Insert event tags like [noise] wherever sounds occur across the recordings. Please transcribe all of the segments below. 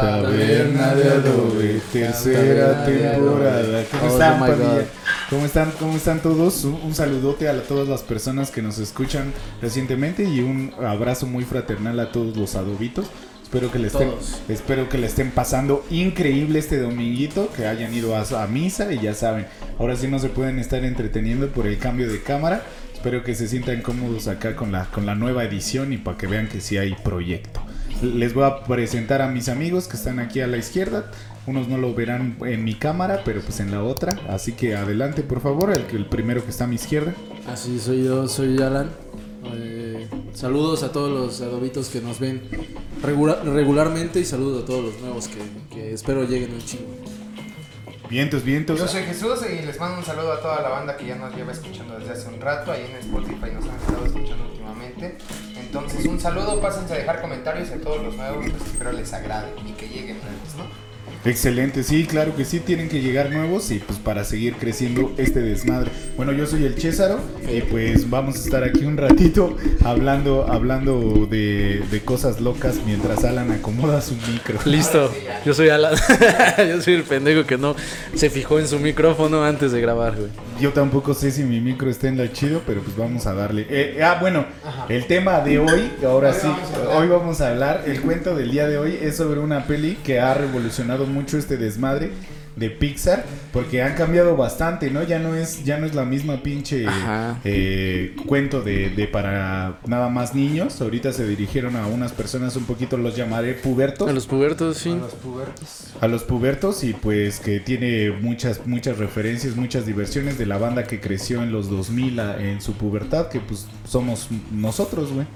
Taberna de Adobe, tercera temporada. ¿Cómo Oh están. ¿Cómo están? ¿Cómo están todos? Un, un saludote a todas las personas que nos escuchan recientemente y un abrazo muy fraternal a todos los adobitos. Espero que le estén, Todos. espero que le estén pasando increíble este dominguito, que hayan ido a, a misa y ya saben, ahora sí no se pueden estar entreteniendo por el cambio de cámara. Espero que se sientan cómodos acá con la, con la nueva edición y para que vean que sí hay proyecto. Les voy a presentar a mis amigos que están aquí a la izquierda. Unos no lo verán en mi cámara, pero pues en la otra. Así que adelante, por favor, el, que- el primero que está a mi izquierda. Así soy yo, soy Alan. Eh, saludos a todos los adobitos que nos ven regula- regularmente y saludos a todos los nuevos que, que espero lleguen un chingo. Vientos, vientos. Yo soy Jesús y les mando un saludo a toda la banda que ya nos lleva escuchando desde hace un rato. Ahí en Spotify nos han estado escuchando últimamente. Entonces, un saludo, pásense a dejar comentarios a todos los nuevos. Pues espero les agrade y que lleguen nuevos, ¿no? Excelente, sí, claro que sí, tienen que llegar nuevos y pues para seguir creciendo este desmadre. Bueno, yo soy el Césaro y pues vamos a estar aquí un ratito hablando, hablando de, de cosas locas mientras Alan acomoda su micro. Listo, yo soy Alan. [laughs] yo soy el pendejo que no se fijó en su micrófono antes de grabar, güey. Yo tampoco sé si mi micro está en la chido, pero pues vamos a darle. Eh, ah, bueno, el tema de hoy, ahora Hoy sí, vamos hoy vamos a hablar, el cuento del día de hoy es sobre una peli que ha revolucionado mucho este desmadre de Pixar, porque han cambiado bastante, ¿no? Ya no es, ya no es la misma pinche eh, cuento de, de para nada más niños. Ahorita se dirigieron a unas personas un poquito, los llamaré pubertos A los pubertos, sí. A los pubertos. a los pubertos y pues que tiene muchas muchas referencias, muchas diversiones de la banda que creció en los 2000 a- en su pubertad, que pues somos nosotros, güey.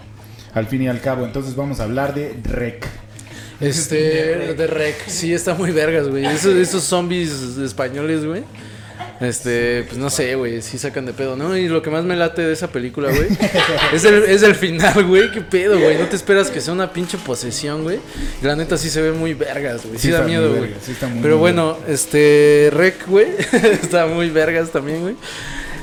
Al fin y al cabo, entonces vamos a hablar de Rec. Este, de Rec, sí, está muy vergas, güey. Esos, esos zombies españoles, güey. Este, pues no sé, güey, sí sacan de pedo, ¿no? Y lo que más me late de esa película, güey, [laughs] es el, es el final, güey. ¿Qué pedo, güey? No te esperas que sea una pinche posesión, güey. La neta sí se ve muy vergas, güey. Sí, Sí da miedo, güey. sí Pero muy bueno, este, Rec, güey, [laughs] está muy vergas también, güey.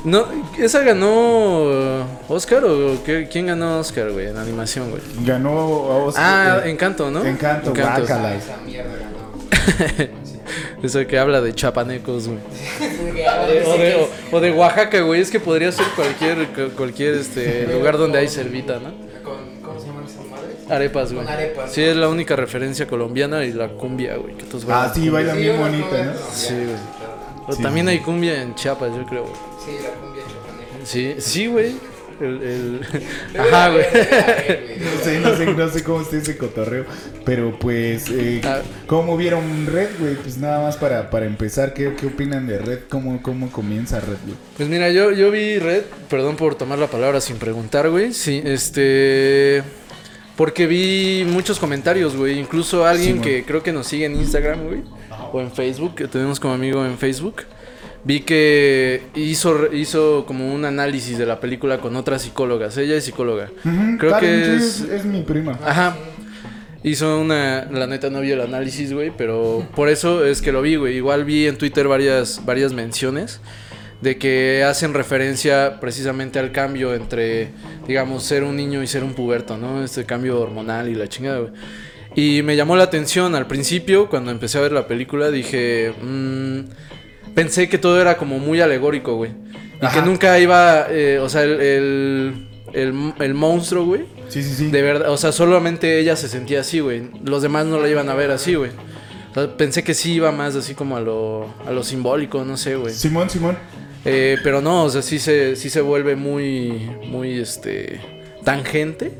No, ¿esa ganó Oscar o qué- quién ganó Oscar, güey, en animación, güey? Ganó a Oscar- Ah, eh, Encanto, ¿no? Encanto. Ah, esa mierda ganó. [laughs] Eso que habla de chapanecos, güey. O de, o, o de Oaxaca, güey. Es que podría ser cualquier, cualquier este, lugar donde hay cervita, ¿no? Con- ¿Cómo se llaman esas madres? Arepas, güey. Con arepas. Sí, es la única referencia colombiana y la cumbia, güey. Que todos Ah, bailan. sí, baila Sí, bien bonita, ¿no? Sí, güey. Pero Sí, también hay cumbia en Chiapas, yo creo, güey. Sí, la cumbia. Sí, sí, güey. El, el... [laughs] Ajá, güey. No sé, [laughs] no sé, no sé cómo está ese cotorreo. Pero pues, eh, Ah. ¿cómo vieron Red, güey? Pues nada más para, para empezar, ¿qué, ¿qué opinan de Red? ¿Cómo, cómo comienza Red, güey? Pues mira, yo, yo vi Red, perdón por tomar la palabra sin preguntar, güey. Sí, este. Porque vi muchos comentarios, güey. Incluso alguien Sí, que creo que nos sigue en Instagram, güey. O en Facebook, que tenemos como amigo en Facebook. Vi que hizo, hizo como un análisis de la película con otras psicólogas. Ella es psicóloga. Ujú, Creo Karen, que es- es, mi prima. Ajá. Hizo una. La neta no vi el análisis, güey. Pero por eso es que lo vi, güey. Igual vi en Twitter varias, varias menciones. De que hacen referencia precisamente al cambio entre, digamos, ser un niño y ser un puberto, ¿no? Este cambio hormonal y la chingada, güey. Y me llamó la atención al principio, cuando empecé a ver la película, dije. mm, pensé que todo era como muy alegórico, güey. Y Ajá. que nunca iba. eh, o sea, el, el, el- el monstruo, güey. Sí, sí, sí. De verdad, o sea, solamente ella se sentía así, güey. Los demás no la iban a ver así, güey. O sea, pensé que sí iba más así como a lo, a lo simbólico, no sé, güey. Simón, Simón. Eh, pero no, o sea, sí se, sí se vuelve muy, muy, este, tangente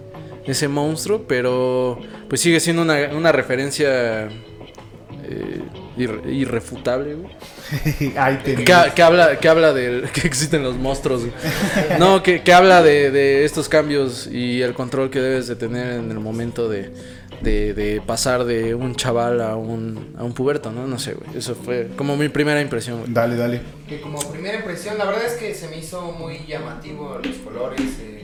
ese monstruo, pero pues sigue siendo una, una referencia eh, irre- irrefutable, güey. [laughs] Que, que habla, que habla del [laughs] que existen los monstruos. güey. No, que, que habla de, de estos cambios y el control que debes de tener en el momento de, de, de pasar de un chaval a un, a un puberto, ¿no? No sé, güey. Eso fue como mi primera impresión, güey. Dale, dale. Que como primera impresión, la verdad es que se me hizo muy llamativo los colores. eh,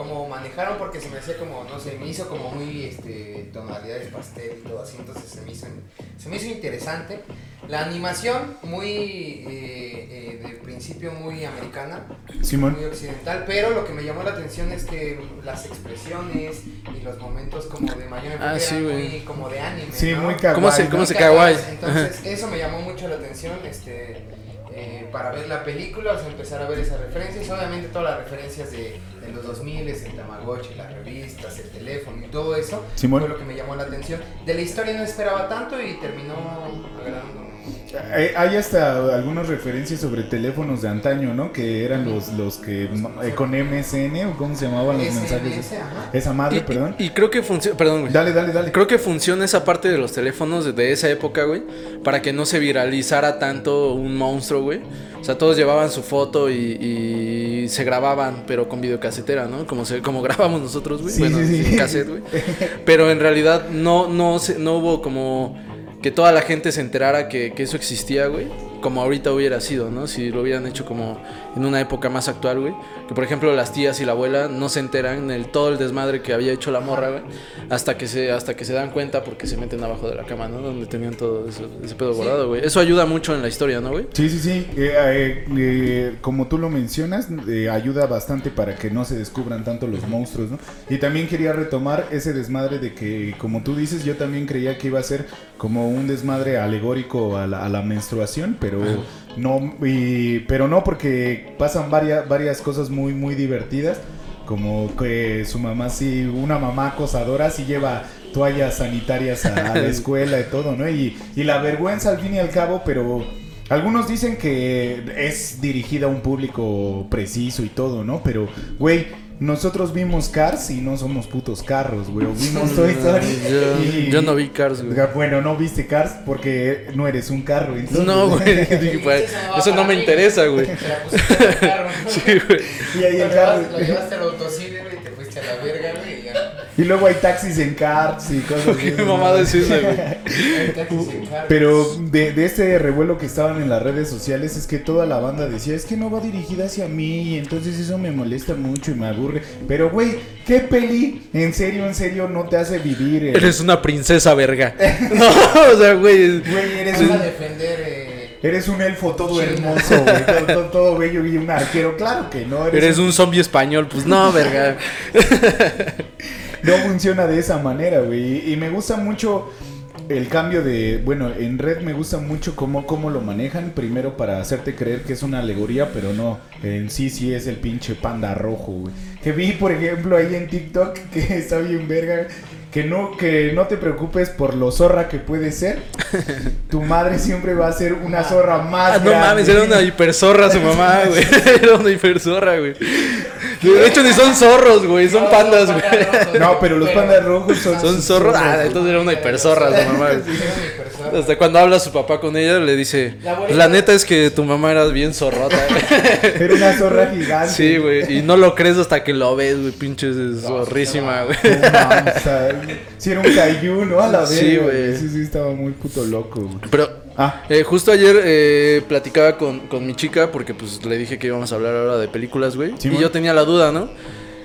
cómo manejaron porque se me hacía como, no sé, me hizo como muy este, tonalidades pastel y todo así, entonces se me hizo, se me hizo interesante. La animación muy, eh, eh, de principio muy americana, Simón. muy occidental, pero lo que me llamó la atención es que las expresiones y los momentos como de mayor Ah, sí, muy como de anime, Sí, ¿no? muy kawaii. ¿Cómo se- cómo se- kawaii. Entonces, eso me llamó mucho la atención, este, eh, para ver la película, o sea, empezar a ver esas referencias, obviamente todas las referencias de, de los 2000, el Tamagotchi, las revistas, el teléfono y todo eso, Simón. fue lo que me llamó la atención. De la historia no esperaba tanto y terminó agradándome. Eh, Hay hasta algunas referencias sobre teléfonos de antaño, ¿no? Que eran los, los que eh, con MSN o cómo se llamaban los SMS, mensajes. ajá. Esa madre, Y, perdón. y- y creo que funciona, perdón, güey. Dale, dale, dale. Creo que funciona esa parte de los teléfonos de, esa época, güey, para que no se viralizara tanto un monstruo, güey. O sea, todos llevaban su foto y, y se grababan, pero con videocasetera, ¿no? Como se, como grabamos nosotros, güey. Sí, bueno, sí, sí. cassette, güey. Pero en realidad no, no, no hubo como que toda la gente se enterara que, que eso existía, güey. Como ahorita hubiera sido, ¿no? Si lo hubieran hecho como en una época más actual, güey. Que por ejemplo las tías y la abuela no se enteran del todo el desmadre que había hecho la morra, güey. Hasta que se, hasta que se dan cuenta porque se meten abajo de la cama, ¿no? Donde tenían todo eso, ese pedo Sí. guardado, güey. Eso ayuda mucho en la historia, ¿no, güey? Sí, sí, sí. Eh, eh, eh, como tú lo mencionas, eh, ayuda bastante para que no se descubran tanto los monstruos, ¿no? Y también quería retomar ese desmadre de que, como tú dices, yo también creía que iba a ser como un desmadre alegórico a la, a la menstruación, pero no, y- pero no porque pasan varias, varias cosas muy, muy divertidas. Como que su mamá sí, una mamá acosadora sí lleva toallas sanitarias a, a la [laughs] escuela y todo, ¿no? Y, y la vergüenza al fin y al cabo, pero algunos dicen que es dirigida a un público preciso y todo, ¿no? Pero, güey, nosotros vimos Cars y no somos putos carros, güey. O vimos Toy Story Yo, y- yo no vi Cars, güey. Bueno, no viste Cars porque no eres un carro. entonces- No, güey. [laughs] Pues, eso no me interesa, güey. Te [laughs] la pusiste en el carro, ¿no? [laughs] Sí, güey. Y ahí el carro. llevaste, lo llevaste al autocine, güey, y te fuiste a la verga, güey, y luego hay taxis en Cars y cosas así. ¿Qué mamada es esa, güey? Hay taxis en carro. Pero de, de este revuelo que estaban en las redes sociales es que toda la banda decía, es que no va dirigida hacia mí y entonces eso me molesta mucho y me aburre. Pero güey, ¿qué peli en serio, en serio no te hace vivir? el- Eres una princesa, verga. [laughs] No, o sea, güey. Güey, eres Vas a un, defender, eh, eres un elfo todo hermoso, güey, todo, todo- todo bello y un arquero. Claro que no, eres, Eres un zombie español, pues no, verga. [laughs] no funciona de esa manera, güey. Y, me gusta mucho el cambio de, bueno, en red me gusta mucho cómo, cómo lo manejan. Primero para hacerte creer que es una alegoría, pero no, en sí sí es el pinche panda rojo, güey. Que vi, por ejemplo, ahí en TikTok, [laughs] que está bien verga. Que no, que no te preocupes por lo zorra que puede ser. Tu madre siempre va a ser una zorra más Ah, no grande. mames, era una hiperzorra su mamá, güey. [laughs] Era una hiperzorra, güey. De hecho, ni son zorros, güey, son no, pandas, güey. pandas rojos, No, pero los pandas rojos son... Son zorros. Ah, entonces era una hiperzorra su mamá, güey. Hasta cuando habla su papá con ella, le dice: La "Pues abuelita- La neta es que tu mamá era bien zorrota, güey". [laughs] Era una zorra gigante. Sí, güey. Y no lo crees hasta que lo ves, güey. Pinche zorrísima, güey. No o sea, sí era un kaiju, ¿no? A la vez. Sí, güey. Sí, sí, estaba muy puto loco, güey. Pero Ah, Eh, justo ayer eh, platicaba con, con mi chica porque pues le dije que íbamos a hablar ahora de películas, güey. Sí, y man. yo tenía la duda, ¿no?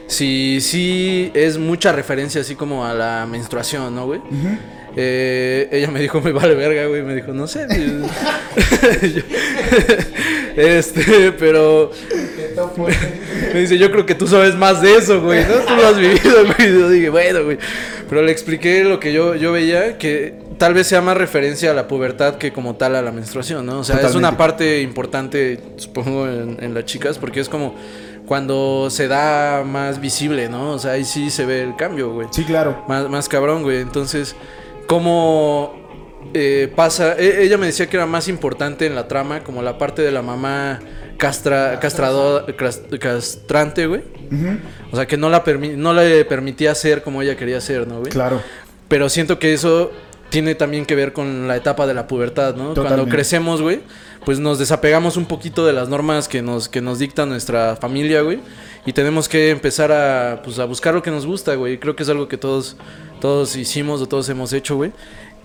Si sí es mucha referencia así como a la menstruación, ¿no, güey? ujú. Eh, ella me dijo, me vale verga, güey. Me dijo, no sé. Yo- [laughs] este, pero me dice, yo creo que tú sabes más de eso, güey, ¿no? Tú lo has vivido, güey. Yo dije, bueno, güey. Pero le expliqué lo que yo, yo veía, que tal vez sea más referencia a la pubertad que como tal a la menstruación, ¿no? O sea, es una parte importante, supongo, en, en las chicas, porque es como cuando se da más visible, ¿no? O sea, ahí sí se ve el cambio, güey. Sí, claro. Más, más cabrón, güey. Entonces, ¿cómo eh, pasa? e- ella me decía que era más importante en la trama, como la parte de la mamá castra, castrado, castrante, güey. O sea, que no, la no le permitía ser como ella quería ser, ¿no, güey? Claro. Pero siento que eso tiene también que ver con la etapa de la pubertad, ¿no? Cuando crecemos, güey, pues nos desapegamos un poquito de las normas que nos, que nos dicta nuestra familia, güey. Y tenemos que empezar a, pues, a buscar lo que nos gusta, güey. Creo que es algo que todos, todos hicimos o todos hemos hecho, güey.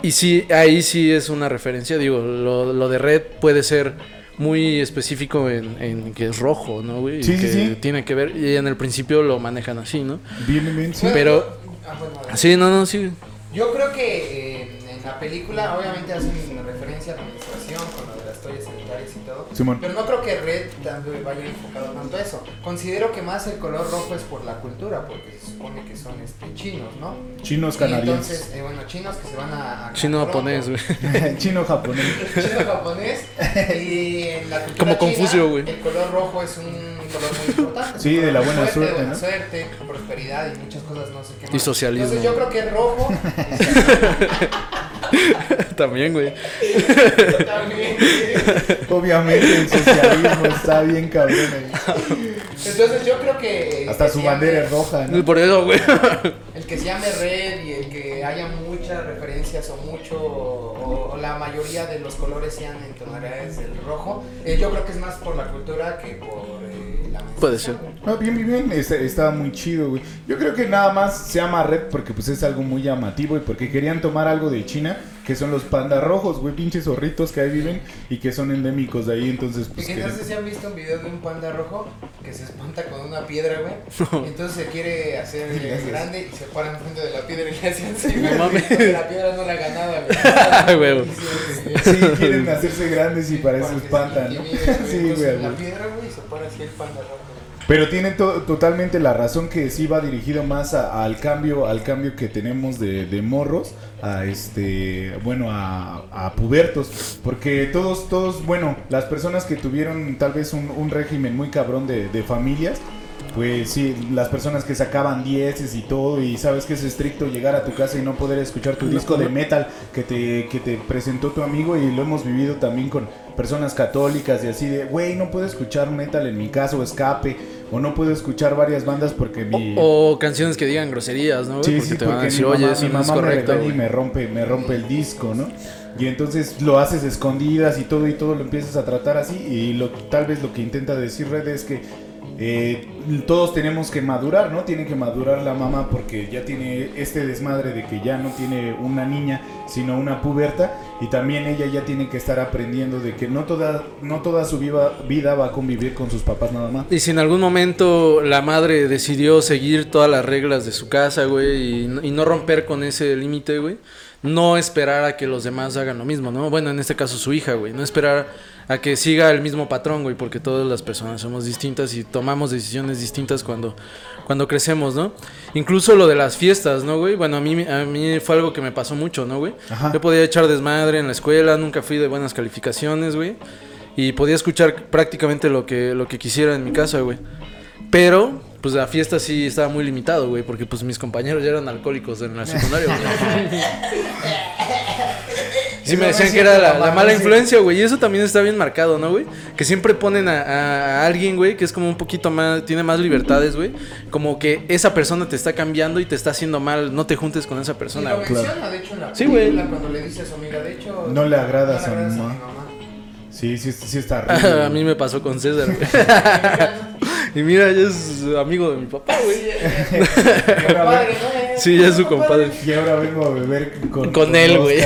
Y sí, ahí sí es una referencia, digo, lo, lo de Red puede ser muy específico en, en que es rojo, ¿no, güey? Y Sí, que sí. tiene que ver, y en el principio lo manejan así, ¿no? Bien, bien, sí. Pero- ah, bueno. Sí, no, no, sí. Yo creo que eh, en la película obviamente hacen referencia a la menstruación con las toallas sanitarias y todo. Simón. Pero no creo que Red tanto vaya enfocado tanto a eso. Considero que más el color rojo es por la cultura, porque se supone que son este, chinos, ¿no? Chinos Y canadienses. entonces, eh, bueno, chinos que se van a... a [laughs] Chino japonés, güey. Chino japonés. [laughs] Chino japonés. Y en la cultura Como Confucio, güey. El color rojo es un color muy importante. Sí, de la buena suerte, buena ¿no? suerte, prosperidad y muchas cosas, no sé qué Y más. socialismo. Entonces yo creo que [laughs] es rojo. [laughs] También, güey. También. Obviamente el socialismo está bien cabrón ahí. Entonces yo creo que... Hasta que su bandera es roja, ¿no? Por eso, güey. El que se llame red y el que haya muchas referencias o mucho, o, o la mayoría de los colores sean en tonalidades del rojo, eh, yo creo que es más por la cultura que por eh, la Puede ser. No, bien, bien, bien, está, está muy chido, güey. Yo creo que nada más se llama red porque pues es algo muy llamativo y porque querían tomar algo de China, que son los pandas rojos, güey, pinches zorritos que ahí viven y que son endémicos de ahí, entonces Y pues que que- no sé si han visto un video de un panda rojo que se espanta con una piedra, güey. [laughs] Entonces se quiere hacer Y grande y se para enfrente de la piedra y le hace así, No güey, mames. porque La piedra no nada, [laughs] Ay, güey. güey. Y sí, quieren hacerse grandes y para eso espantan, ¿no? [laughs] Sí, güey. La piedra, güey, y se para así el panda rojo. Pero tiene to- totalmente la razón que sí va dirigido más a- al cambio, al cambio que tenemos de, de morros, a este, bueno, a, a pubertos, porque todos, todos, bueno, las personas que tuvieron tal vez un, un régimen muy cabrón de, de familias, pues sí, las personas que sacaban dieces y todo, y sabes que es estricto llegar a tu casa y no poder escuchar tu disco de metal que te, que te presentó tu amigo, y lo hemos vivido también con personas católicas y así de, güey, no puedo escuchar metal en mi casa o escape, o no puedo escuchar varias bandas porque mi... O, o canciones que digan groserías, ¿no? Sí, porque sí, te van a porque decir, mi oye, mamá, eso mi no es mamá correcto. y güey". me rompe, me rompe el disco, ¿no? Y entonces lo haces escondidas y todo y todo lo empiezas a tratar así y lo, tal vez lo que intenta decir Red es que eh, todos tenemos que madurar, ¿no? Tiene que madurar la mamá porque ya tiene este desmadre de que ya no tiene una niña, sino una puberta y también ella ya tiene que estar aprendiendo de que no toda, no toda su viva- vida va a convivir con sus papás nada más. Y si en algún momento la madre decidió seguir todas las reglas de su casa, güey, y, y no romper con ese límite, güey, no esperar a que los demás hagan lo mismo, ¿no? Bueno, en este caso su hija, güey, no esperar a que siga el mismo patrón, güey, porque todas las personas somos distintas y tomamos decisiones distintas cuando, cuando crecemos, ¿no? Incluso lo de las fiestas, ¿no, güey? Bueno, a mí, a mí fue algo que me pasó mucho, ¿no, güey? Ajá. Yo podía echar desmadre en la escuela, nunca fui de buenas calificaciones, güey. Y podía escuchar prácticamente lo que, lo que quisiera en mi casa, güey. Pero, pues la fiesta sí estaba muy limitado, güey, porque pues mis compañeros ya eran alcohólicos en la secundaria, güey. [laughs] Sí me decían que era la, mala influencia, güey. Y eso también está bien marcado, ¿no, güey? Que siempre ponen a, a- a alguien, güey, que es como un poquito más, tiene más libertades, güey. Como que esa persona te está cambiando y te está haciendo mal. No te juntes con esa persona, güey. Claro. menciona, de hecho, en la Sí, güey. cuando le dice a su amiga, de hecho... No le agradas no le a mi mamá. Sí, sí, sí está rico, [laughs] a mí me pasó con César, [laughs] güey. [laughs] y mira, ya es amigo de mi papá, güey. Compadre, ¿no? Sí, ya es su compadre. Y ahora vengo a beber con, Con él, güey.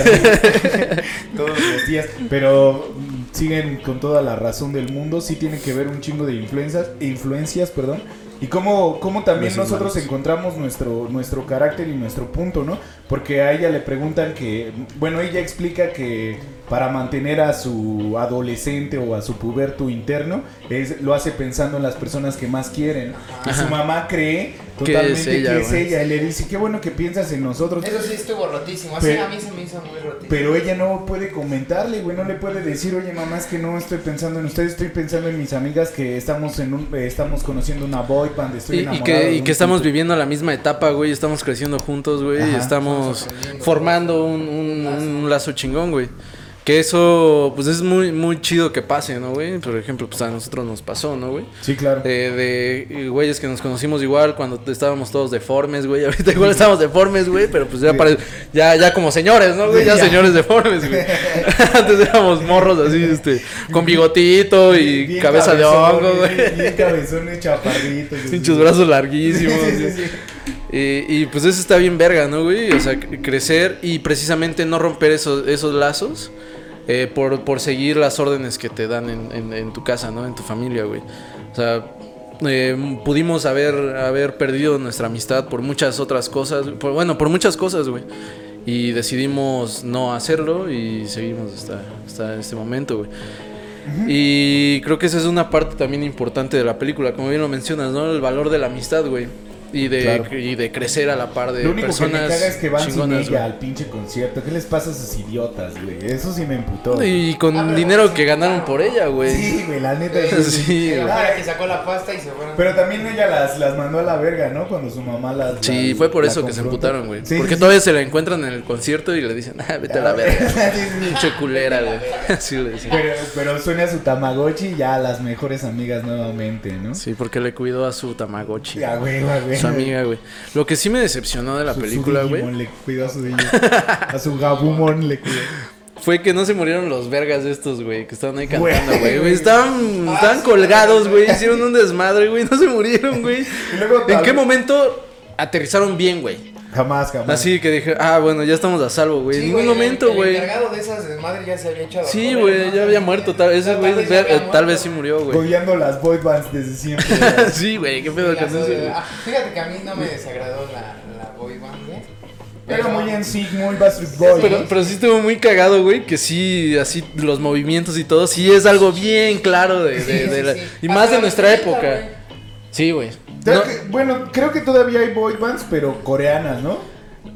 Todos los días. Pero mm, siguen con toda la razón del mundo. Sí tiene que ver un chingo de influencias, influencias perdón. Y cómo, cómo también nosotros encontramos nuestro, nuestro carácter y nuestro punto, ¿no? Porque a ella le preguntan que, bueno, ella explica que para mantener a su adolescente o a su puberto interno, es, lo hace pensando en las personas que más quieren. Y su mamá cree Que totalmente es ella, que es ella. Y le dice, qué bueno que piensas en nosotros. Eso sí estuvo rotísimo. Así Pero- a mí se me hizo muy rotísimo. Pero ella no puede comentarle, güey, no le puede decir, oye mamá, es que no estoy pensando en ustedes, estoy pensando en mis amigas que estamos en un, eh, estamos conociendo una boy band, estoy Y, y enamorado que, y que estamos tipo". viviendo la misma etapa, güey. Estamos creciendo juntos, güey. Y Ajá. estamos Estamos formando un, un- un lazo chingón, güey. Que eso, pues es muy, muy chido que pase, ¿no, güey? Por ejemplo, pues a nosotros nos pasó, ¿no, güey? Sí, claro. De, de eh, güeyes que nos conocimos igual cuando estábamos todos deformes, güey. [laughs] Ahorita igual estamos deformes, güey, pero pues ya, Sí. pare- ya, ya como señores, ¿no, güey? Ya, Ya. señores deformes, güey. [laughs] Antes éramos morros así, este, con bigotito y Bien cabeza de hongo, güey. Bien, bien cabezones, chaparritos. [laughs] así. Pinchos brazos larguísimos. Sí, sí. Y, y, pues eso está bien verga, ¿no, güey? O sea, crecer y precisamente no romper esos, esos lazos eh, por, por seguir las órdenes que te dan en, en- tu casa, ¿no? En tu familia, güey. O sea, eh, pudimos haber, haber perdido nuestra amistad por muchas otras cosas. Bueno, por muchas cosas, güey. Y decidimos no hacerlo y seguimos hasta, hasta este momento, güey. Y creo que esa es una parte también importante de la película, como bien lo mencionas, ¿no? El valor de la amistad, güey. Y de, Claro. y de crecer a la par de Lo único que personas me caga es que van sin chingonas, ella güey. al pinche concierto. ¿Qué les pasa a esos idiotas, güey? Eso sí me emputó. Y con Ah, dinero sí, que ganaron claro. por ella, güey. Sí, güey, la neta. Sí, [laughs] güey. para que sacó la pasta y se fueron. Pero también ella las, las mandó a la verga, ¿no? Cuando su mamá las. Sí, las- fue por la eso que se emputaron, güey. Sí, Porque sí, todavía se la encuentran en el concierto y le dicen, ah, vete a la verga. [laughs] Sí, sí. Pinche culera, güey. [laughs] Así le decían. Pero, pero suena su Tamagotchi ya las mejores amigas nuevamente, ¿no? Sí, porque le cuidó a su Tamagotchi. Ya, güey, güey. Su amiga, güey. Lo que sí me decepcionó de la Su- película, güey, Le cuidó a su Digimon. A su Gabumon le cuidó. fue que no se murieron los vergas estos, güey, que estaban ahí cantando, güey. Estaban, Ah, estaban sí, colgados, güey. Hicieron un desmadre, güey. No se murieron, güey. ¿En qué momento aterrizaron bien, güey? Jamás, jamás. Así que dije, ah, bueno, ya estamos a salvo, güey. Sí, en ningún momento, güey. El encargado de esas desmadres ya se había echado. a Sí, güey, ¿no? ya había muerto. Tal, ese güey, eh, tal vez sí murió, güey. Odiando las boy bands desde siempre. [laughs] sí, güey, qué pedo con eso, güey. ah, Fíjate que a mí no me desagradó la, la boy band, güey. Pero muy en sync, muy Backstreet Boys. Pero, pero sí estuvo muy cagado, güey, que sí, así los movimientos y todo, sí es algo bien claro de, de- Sí, de sí, la- sí. y más de nuestra época. Sí, güey. Creo No- que- bueno, creo que todavía hay boy bands, pero coreanas, ¿no?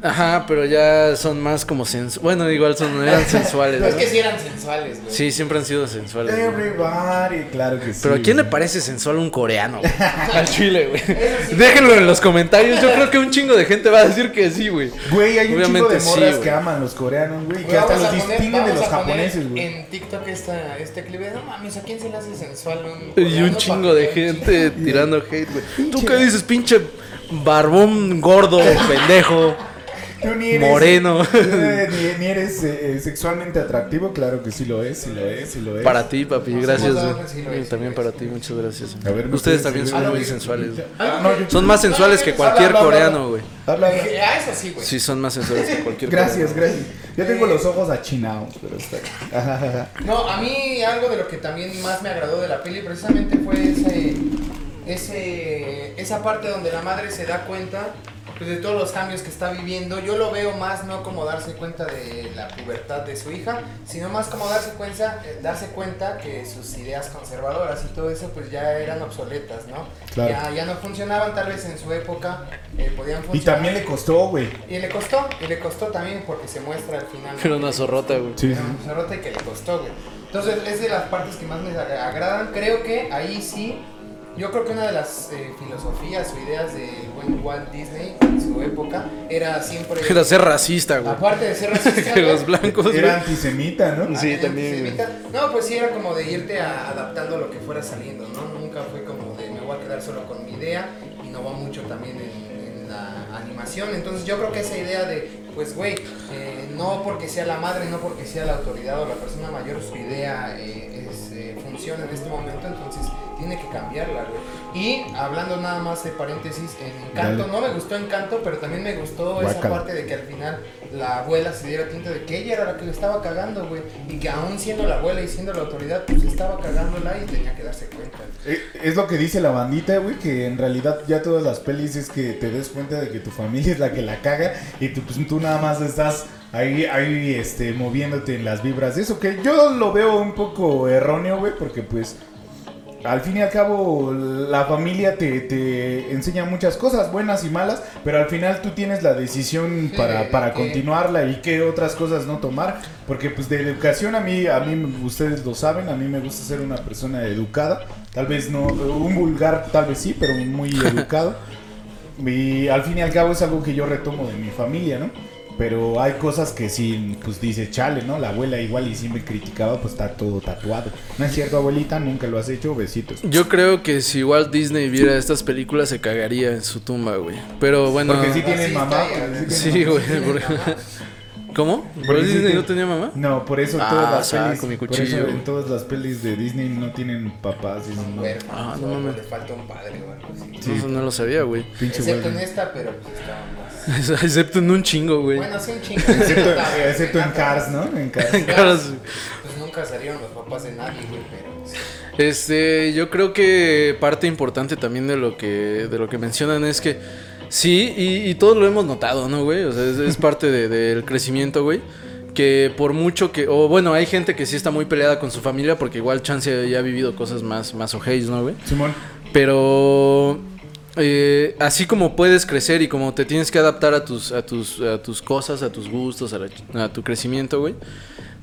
Ajá, pero ya son más como sensuales. Bueno, igual son eran sensuales, [laughs] Pero es ¿no? que sí eran sensuales, güey. Sí, siempre han sido sensuales. Everybody, claro que sí. Pero ¿a quién le parece sensual un coreano? güey? [laughs] Al chile, güey. Sí. Déjenlo en los comentarios. Yo creo que un chingo de gente va a decir que sí, güey. Güey, hay un chingo Obviamente de sí, morras que aman los coreanos, güey. Que hasta los distinguen de los japoneses, güey. En TikTok esta, este clip de no mames, ¿a quién se le hace sensual un Y un chingo de gente tirando hate, güey. ¿Tú qué dices, pinche barbón gordo, [laughs] pendejo? Tú ni eres, Moreno. [laughs] eh, ni, ni eres eh, eh, sexualmente atractivo, claro que sí lo es, sí lo es, sí lo es. Para ti, papi, No, gracias. sí lo es, También para ti, muchas gracias. A ver, ¿me Ustedes también son muy sensuales. Ah, Son más sensuales que cualquier coreano, güey. Habla, habla. Ah, eso sí, güey. Sí, son más sensuales que cualquier Gracias, coreano. gracias. Yo tengo los ojos achinados, pero está. Ajá, ajá. No, a mí algo de lo que también más me agradó de la peli precisamente fue ese, ese, esa parte donde la madre se da cuenta pues, de todos los cambios que está viviendo. Yo lo veo más no como darse cuenta de la pubertad de su hija, sino más como darse cuenta, eh, darse cuenta que sus ideas conservadoras y todo eso pues ya eran obsoletas, ¿no? Claro. Ya, ya no funcionaban tal vez en su época, eh, podían Y funcionar. también le costó, güey. Y le costó, y le costó también porque se muestra al final. Pero una zorrota, güey. Sí, Era sí. un cerrote que le costó, güey. Entonces, es de las partes que más me ag- agradan. Creo que ahí sí, yo creo que una de las eh, filosofías o ideas de buen Walt Disney en su época era siempre. Era ser racista, güey. Aparte de ser racista. [laughs] Güey, los blancos, güey. Era antisemita, ¿no? Sí, ah, también, antisemita. No, pues sí, era como de irte a- adaptando a lo que fuera saliendo, ¿no? Nunca fue como de me voy a quedar solo con mi idea y no va mucho también en, en la animación. Entonces, yo creo que esa idea de, pues, güey, eh, no porque sea la madre, no porque sea la autoridad o la persona mayor, su idea eh, es, eh, funciona en este momento, entonces tiene que cambiarla, güey. Y hablando nada más de paréntesis, en Encanto, Dale. no me gustó Encanto, pero también me gustó esa parte de que al final la abuela se diera cuenta de que ella era la que le estaba cagando, güey. Y que aún siendo la abuela y siendo la autoridad, pues estaba cagándola y tenía que darse cuenta. Eh, Es lo que dice la bandita, güey, que en realidad ya todas las pelis es que te des cuenta de que tu familia [laughs] es la que la caga y tú, pues, tú nada más estás ahí, ahí este, moviéndote en las vibras de eso, que yo lo veo un poco erróneo, güey, porque pues al fin y al cabo la familia te, te enseña muchas cosas, buenas y malas, pero al final tú tienes la decisión Sí, para, para que- continuarla y qué otras cosas no tomar, porque pues de educación a mí, a mí ustedes lo saben, a mí me gusta ser una persona educada, tal vez no, un vulgar tal vez sí, pero muy [laughs] educado, y al fin y al cabo es algo que yo retomo de mi familia, ¿no? Pero hay cosas que sí, pues dice, chale, ¿no? La abuela igual y sí me criticaba, pues está todo tatuado. No es cierto, abuelita, nunca lo has hecho, besitos. Yo creo que si Walt Disney viera estas películas se cagaría en su tumba, güey. Pero bueno. Porque sí tiene mamá. Sí, güey. ¿Cómo? Porque ¿Walt sí Disney no tenía mamá? No, por eso Ah, todas las saco pelis, mi por cuchillo, eso güey. en todas las pelis de Disney no tienen papás y no, Huérfano, Ah, no o mames. Le falta un padre o algo así. Sí. No, no lo sabía, güey. pinche Excepto en esta, pero pues estaba [laughs] más. Excepto en un chingo, güey. Bueno, sí, un chingo. Excepto, en Cars, ¿no? En Cars. Caras- nunca salieron los papás de nadie, güey, pero... sí. Este, yo creo que parte importante también de lo que, de lo que mencionan es que sí, y, y todos lo hemos notado, ¿no, güey? O sea, es, es parte de- del crecimiento, güey. Que por mucho que, o bueno, hay gente que sí está muy peleada con su familia porque igual Chance ya ha vivido cosas más, más ojeis, ¿no, güey? Simón. Pero eh, así como puedes crecer y como te tienes que adaptar a tus, a tus, a tus cosas, a tus gustos, a, la- a tu crecimiento, güey.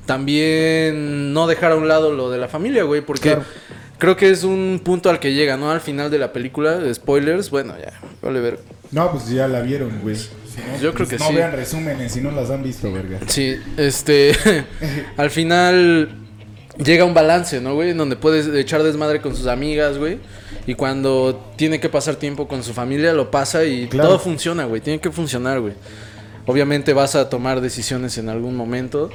También no dejar a un lado lo de la familia, güey, porque Claro. creo que es un punto al que llega, ¿no? Al final de la película, spoilers, bueno, ya, vale ver. No, pues ya la vieron, güey. Yo creo que no sí. vean resúmenes si no las han visto, verga. Sí, este, [laughs] al final llega un balance, ¿no, güey? En donde puedes echar desmadre con sus amigas, güey. Y cuando tiene que pasar tiempo con su familia, lo pasa y Claro. todo funciona, güey. Tiene que funcionar, güey. Obviamente vas a tomar decisiones en algún momento,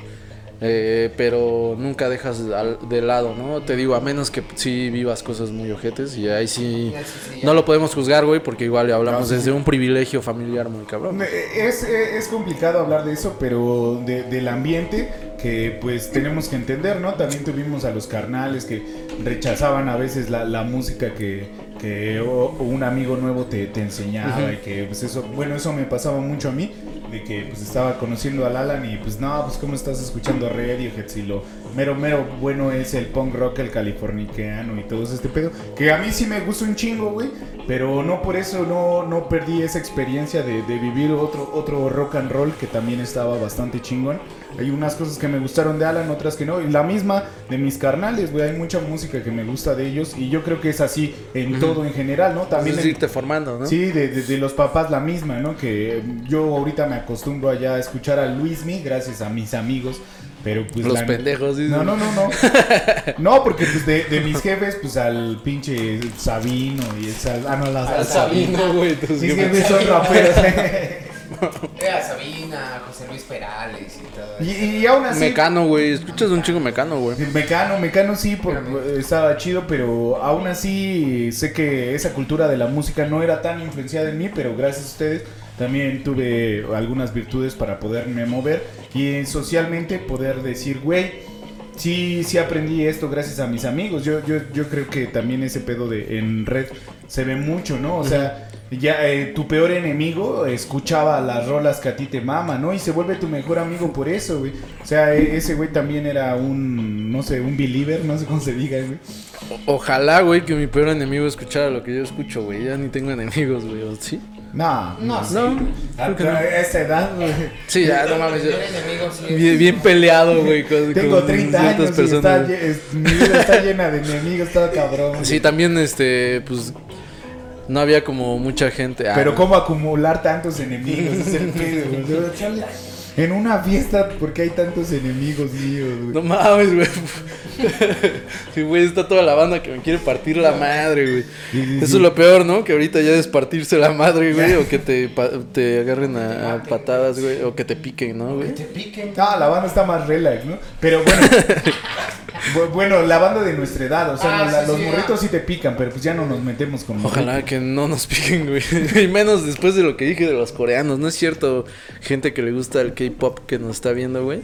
eh, pero nunca dejas de lado, ¿no? Te digo, a menos que sí vivas cosas muy ojetes y ahí sí no lo podemos juzgar, güey, porque igual le hablamos No, sí. desde un privilegio familiar muy cabrón. Es, es complicado hablar de eso, pero de- del ambiente que pues tenemos que entender, ¿no? También tuvimos a los carnales que rechazaban a veces la, la música que, que o- o un amigo nuevo te, te enseñaba y que pues eso, bueno, eso me pasaba mucho a mí, de que pues estaba conociendo al Alan y pues no, pues cómo estás escuchando Radiohead si lo mero mero bueno es el punk rock, el californiano y todo este pedo, que a mí sí me gusta un chingo, güey, pero no por eso no, no perdí esa experiencia de, de vivir otro, otro rock and roll que también estaba bastante chingón. Hay unas cosas que me gustaron de Alan, otras que no. Y la misma de mis carnales, güey. Hay mucha música que me gusta de ellos. Y yo creo que es así en todo en general, ¿no? También es en- irte formando, ¿no? Sí, de, de- de los papás la misma, ¿no? Que eh, yo ahorita me acostumbro allá a escuchar a Luismi gracias a mis amigos. Pero pues Los la- pendejos, dices. No, no, no, no. [laughs] No, porque pues de, de mis jefes, pues al pinche Sabino y el Sal- Ah, no, las, Al Sabino, güey. Mis jefes. jefes son raperos. [laughs] [laughs] Era Sabina, José Luis Perales y todo y, eso. y aún así. Mecano, güey. Escuchas un chingo mecano, güey. Mecano, Mecano sí, por- estaba chido, pero aún así sé que esa cultura de la música no era tan influenciada en mí, pero gracias a ustedes también tuve algunas virtudes para poderme mover y socialmente poder decir, güey, sí, sí aprendí esto gracias a mis amigos. Yo, yo, yo creo que también ese pedo de en red se ve mucho, ¿no? O sea, ya eh, tu peor enemigo escuchaba las rolas que a ti te mama, ¿no? Y se vuelve tu mejor amigo por eso, güey. O sea, e- ese güey también era un, no sé, un believer, no sé cómo se diga, güey. O- ojalá, güey, que mi peor enemigo escuchara lo que yo escucho, güey. Ya ni tengo enemigos, güey. ¿o ¿Sí? No, No, sí. No. A, esa edad, güey. Sí, ya, no mames. Mi yo- enemigo sí es- Bien, bien peleado, güey. Con, Tengo con 30 ciertas años y está, personas. es- mi vida está llena de enemigos, está cabrón. güey. Sí, también, este, pues. No había como mucha gente. Ah, Pero no. cómo acumular tantos enemigos es el pedo, [laughs] En una fiesta, ¿por qué hay tantos enemigos míos, güey? No mames, güey. [laughs] Sí, güey, está toda la banda que me quiere partir la madre, güey. Sí, sí, Eso es lo peor, ¿no? Que ahorita ya es partirse la madre, güey. O que te, te agarren a, a patadas, güey. O que te piquen, ¿no, Que güey? te piquen. Ah, la banda está más relax, ¿no? Pero bueno. [laughs] bu- bueno, la banda de nuestra edad, o sea, Ah, no, la- sí, los sí, morritos ah. sí te pican, pero pues ya no nos metemos con Ojalá que no nos piquen, güey. [laughs] Y menos después de lo que dije de los coreanos. No es cierto, gente que le gusta el K-pop que nos está viendo, güey.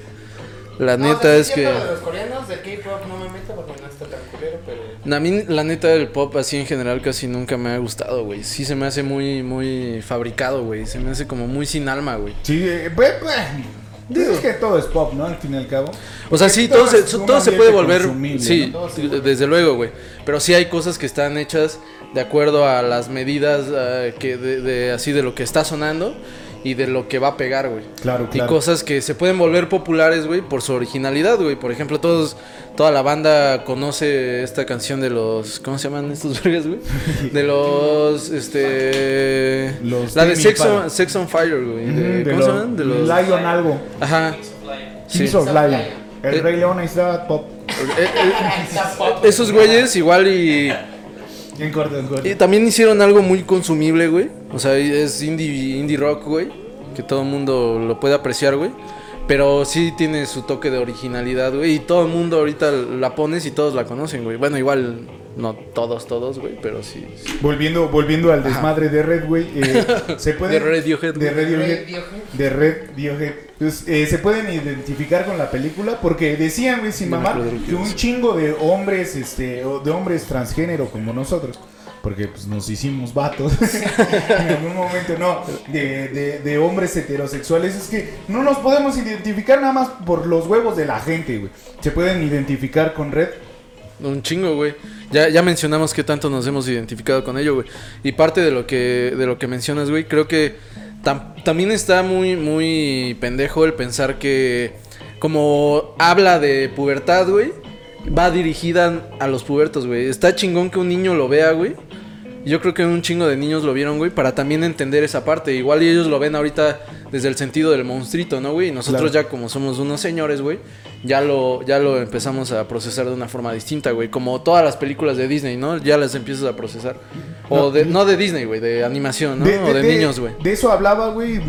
La No, neta es que. cierto, de los coreanos del K-pop no me meto porque no está tan culero, pero. A mí, la neta, el pop así en general casi nunca me ha gustado, güey. Sí se me hace muy, muy fabricado, güey. Se me hace como muy sin alma, güey. Sí, eh, pues, pues, digo, es que todo es pop, ¿no? Al fin y al cabo. O sea, sí, Todo todo, se, todo se puede volver. Sí, ¿no? Se vuelve. desde luego, güey. Pero sí hay cosas que están hechas de acuerdo a las medidas ah, que de, de- así de lo que está sonando y de lo que va a pegar, güey. Claro, Y claro. cosas que se pueden volver populares, güey, por su originalidad, güey. Por ejemplo, todos, toda la banda conoce esta canción de los, ¿cómo se llaman estos [laughs] vergas, güey? De los, este, Los la de Sex on, Sex on Fire, güey. ¿Cómo lo- se llaman? De los, Lion algo. ajá. Sí. Kings of Lion. Lion. El Eh, Rey León ahí está pop. Eh, eh, esos güeyes igual y, Y también hicieron algo muy consumible, güey. O sea, es indie, indie rock, güey. Que todo el mundo lo puede apreciar, güey. Pero sí tiene su toque de originalidad, güey. Y todo el mundo ahorita la pones y todos la conocen, güey. Bueno, igual No todos, todos, güey, pero sí. sí. Volviendo, volviendo al desmadre de Red, güey. eh, [laughs] se puede. De Radiohead, De. Radiohead. De Radiohead. Pues, eh, se pueden identificar con la película porque decían, güey, sin mamar, que un chingo de hombres, este, o de hombres transgénero como nosotros. Porque pues nos hicimos vatos [laughs] en algún momento, no, de, de, de hombres heterosexuales. Es que no nos podemos identificar nada más por los huevos de la gente, güey. Se pueden identificar con Red. Un chingo, güey. Ya, ya mencionamos que tanto nos hemos identificado con ello, güey. Y parte de lo que, de lo que mencionas, güey, creo que tam- también está muy, muy pendejo el pensar que como habla de pubertad, güey, va dirigida a los pubertos, güey. Está chingón que un niño lo vea, güey. Yo creo que un chingo de niños lo vieron, güey, para también entender esa parte. Igual y ellos lo ven ahorita desde el sentido del monstruito, ¿no, güey? Y nosotros Claro. ya como somos unos señores, güey, ya lo, ya lo empezamos a procesar de una forma distinta, güey. Como todas las películas de Disney, ¿no? Ya las empiezas a procesar. O No, de, no de Disney, güey, de animación, ¿no? o de, niños, güey. De eso hablaba, güey,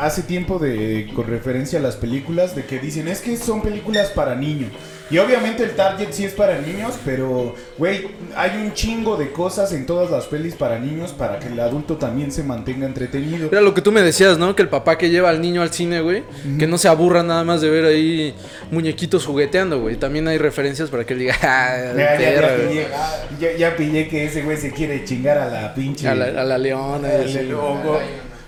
hace tiempo de con referencia a las películas, de que dicen, es que son películas para niños. Y obviamente el target sí es para niños, pero, güey, hay un chingo de cosas en todas las pelis para niños para que el adulto también se mantenga entretenido. Era lo que tú me decías, ¿no? Que el papá que lleva al niño al cine, güey, que no se aburra nada más de ver ahí muñequitos jugueteando, güey. También hay referencias para que él diga, [laughs] ah, Ya, ya, ya pillé, ya, ya pillé que ese güey se quiere chingar a la pinche... a, la, a la leona. y al- así.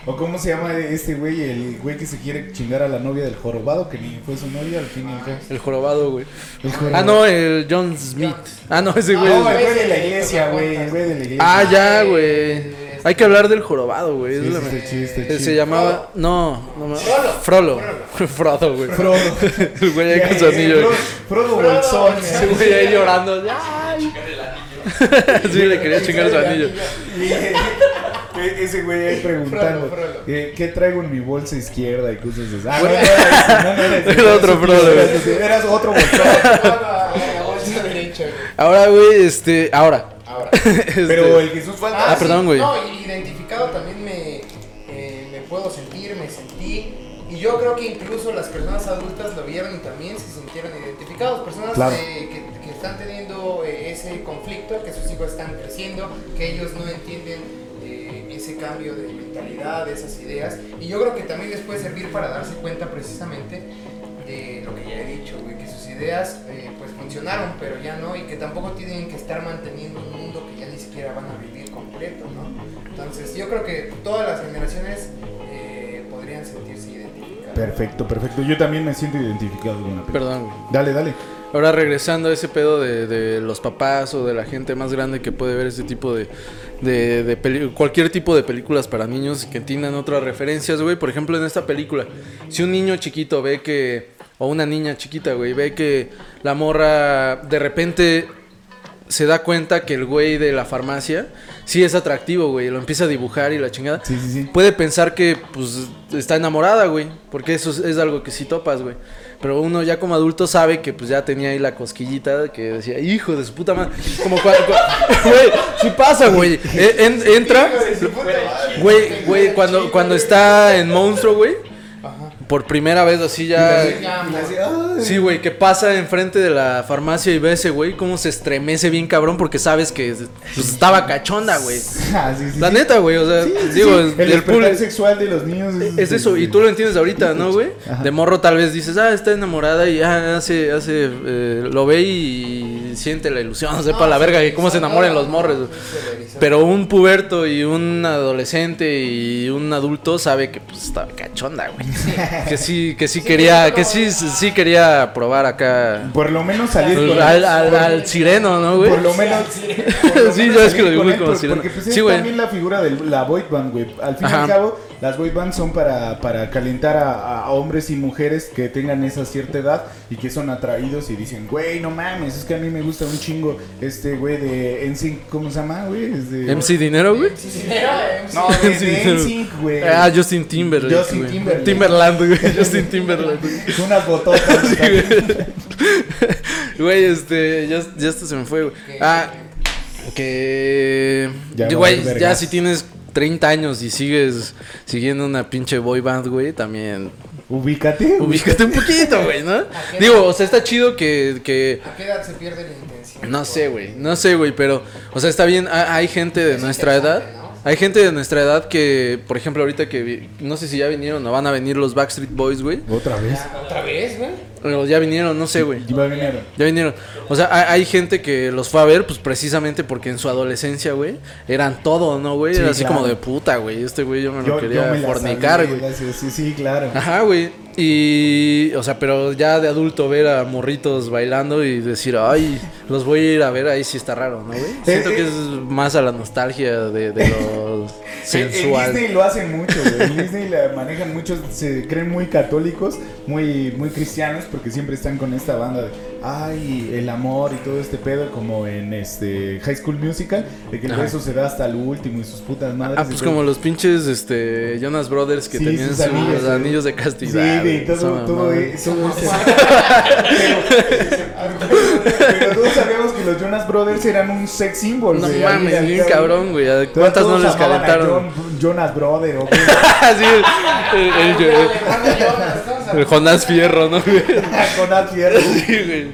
O, cómo se llama este güey, el güey que se quiere chingar a la novia del jorobado, que ni fue su novia al fin y al cabo. El jorobado, güey. El jorobado. Ah, no, el John Smith. Ah, no, ese güey. No, el güey de la iglesia, güey, el güey de la iglesia. Ah, ya, güey. Hay que hablar del jorobado, güey. Sí, sí, chido, chido. Se llamaba. No, no ma- Frollo. Frodo, güey. Frodo. [laughs] El güey ahí con su anillo. Frodo, Frodo Bolsón. Ese güey ahí llorando. ¡Ay! [laughs] Sí, le quería chingar su anillo. Eh, Ese güey ahí preguntando Frodo, Frodo. eh, ¿Qué traigo en mi bolsa izquierda y cosas así. Ah, no, Güey. no no, otro Frodo, güey. Eras, otro bolsa derecha, güey. Ahora, güey, este. Ahora. Ahora. Este, Pero el Jesús falta. Ah, perdón, güey. No, identificado también me, eh, me puedo sentir, me sentí. Y yo creo que incluso las personas adultas lo vieron y también se sintieron identificados. Personas Claro. eh, que, que están teniendo eh, ese conflicto, que sus hijos están creciendo, que ellos no entienden eh, ese cambio de mentalidad, de esas ideas. Y yo creo que también les puede servir para darse cuenta precisamente de lo que ya he dicho, güey, que sus ideas eh, pues funcionaron, pero ya no, y que tampoco tienen que estar manteniendo un mundo que ya ni siquiera van a vivir completo, ¿no? Entonces yo creo que todas las generaciones eh, podrían sentirse identificadas. Perfecto, perfecto. Yo también me siento identificado con la película. Perdón, güey. Dale, dale. Ahora regresando a ese pedo de, de los papás o de la gente más grande que puede ver ese tipo de, de, de peli- cualquier tipo de películas para niños que entiendan otras referencias, güey. Por ejemplo, en esta película, si un niño chiquito ve que, o una niña chiquita, güey, ve que la morra de repente se da cuenta que el güey de la farmacia sí es atractivo, güey, lo empieza a dibujar y la chingada. Sí, sí, sí. Puede pensar que, pues, está enamorada, güey. Porque eso es, es algo que sí topas, güey. Pero uno ya como adulto sabe que, pues, ya tenía ahí la cosquillita que decía, hijo de su puta madre. Como cuando... [laughs] Güey, sí pasa, güey. E- en- entra... Güey, güey, cuando, cuando está en monstruo, güey. Por primera vez así ya... Ay. Sí, güey, que pasa enfrente de la farmacia y ve a ese güey cómo se estremece bien cabrón porque sabes que pues, estaba cachonda, güey. [laughs] Ah, sí, sí, La sí. neta, güey, o sea, digo, sí. el, el público- sexual de los niños es eso, y tú lo entiendes ahorita, ¿no, güey? De morro tal vez dices, ah, está enamorada y ah, hace, hace, eh, lo ve y siente la ilusión, sepa la verga, y cómo se enamoran los morros. Pero un puberto y un adolescente y un adulto sabe que pues estaba cachonda, güey. [laughs] Que sí, que sí quería, que sí, sí quería probar acá Por lo menos salir con al, al, al sireno, ¿no, güey? Por lo menos. Sí, [laughs] ya es que lo digo como sireno. Porque pues Sí, es güey. también la figura de la boy band, güey. Al fin y Ajá. al cabo, las boy bands son para, para calentar a, a hombres y mujeres que tengan esa cierta edad y que son atraídos y dicen, güey, no mames, es que a mí me gusta un chingo este güey de NSYNC, ¿cómo se llama, güey? De- MC Dinero, güey. [laughs] No, de, Sí, de NSYNC, güey. Ah, Justin Timberlake. Justin güey. Timberlake. Timberland, güey. [laughs] Justin Timberlake. güey. Con unas bototas. Güey, este, ya, ya esto se me fue, güey. Ah, que. Ya va a Güey, ya si tienes 30 años y sigues siguiendo una pinche boy band, güey, también. Ubícate. Ubícate un poquito, güey, ¿no? [laughs] Digo, edad? o sea, está chido que, que ¿A qué edad se pierde la intención? no sé, güey, no sé, güey, pero, o sea, está bien, ha- hay gente de Es nuestra edad, hay gente de nuestra edad que, por ejemplo, ahorita que, vi- no sé si ya vinieron o van a venir los Backstreet Boys, güey, Otra vez. ¿Otra vez, güey? O ya vinieron, no sé, güey. Iba a venir. Ya vinieron. O sea, hay, hay gente que los fue a ver, pues precisamente porque en su adolescencia, güey, eran todo, ¿no, güey? Sí, Era así claro. como de puta, güey. Este güey yo me lo quería me fornicar, güey. Sí, sí, claro. Ajá, güey. Y, o sea, pero ya de adulto ver a morritos bailando y decir, ay, los voy a ir a ver, ahí sí está raro, ¿no, güey? Siento eh. que es más a la nostalgia de, de lo En- En sensual. Disney lo hacen mucho, güey. En Disney la manejan muchos, se creen muy católicos, muy, muy cristianos, porque siempre están con esta banda de, ay, el amor y todo este pedo, como en este High School Musical, de que el beso se da hasta el último y sus putas madres. Ah, pues como los pinches este, Jonas Brothers que Sí, tenían sus sus anillos, de Sí, castidad. güey, güey, todo, todo, e- todo [laughs] ese. [laughs] pero, pero todos sabíamos que los Jonas Brothers eran un sex symbol, No güey. mames, Ahí- bien ahí- cabrón, güey. ¿A todos- ¿Cuántas no todos les amaban a calentaron? John- Jonas Brother, o qué. [laughs] Así, el, el- el- el- el Jonás Fierro, ¿no, [laughs] güey? Nat Fierro. Sí, güey.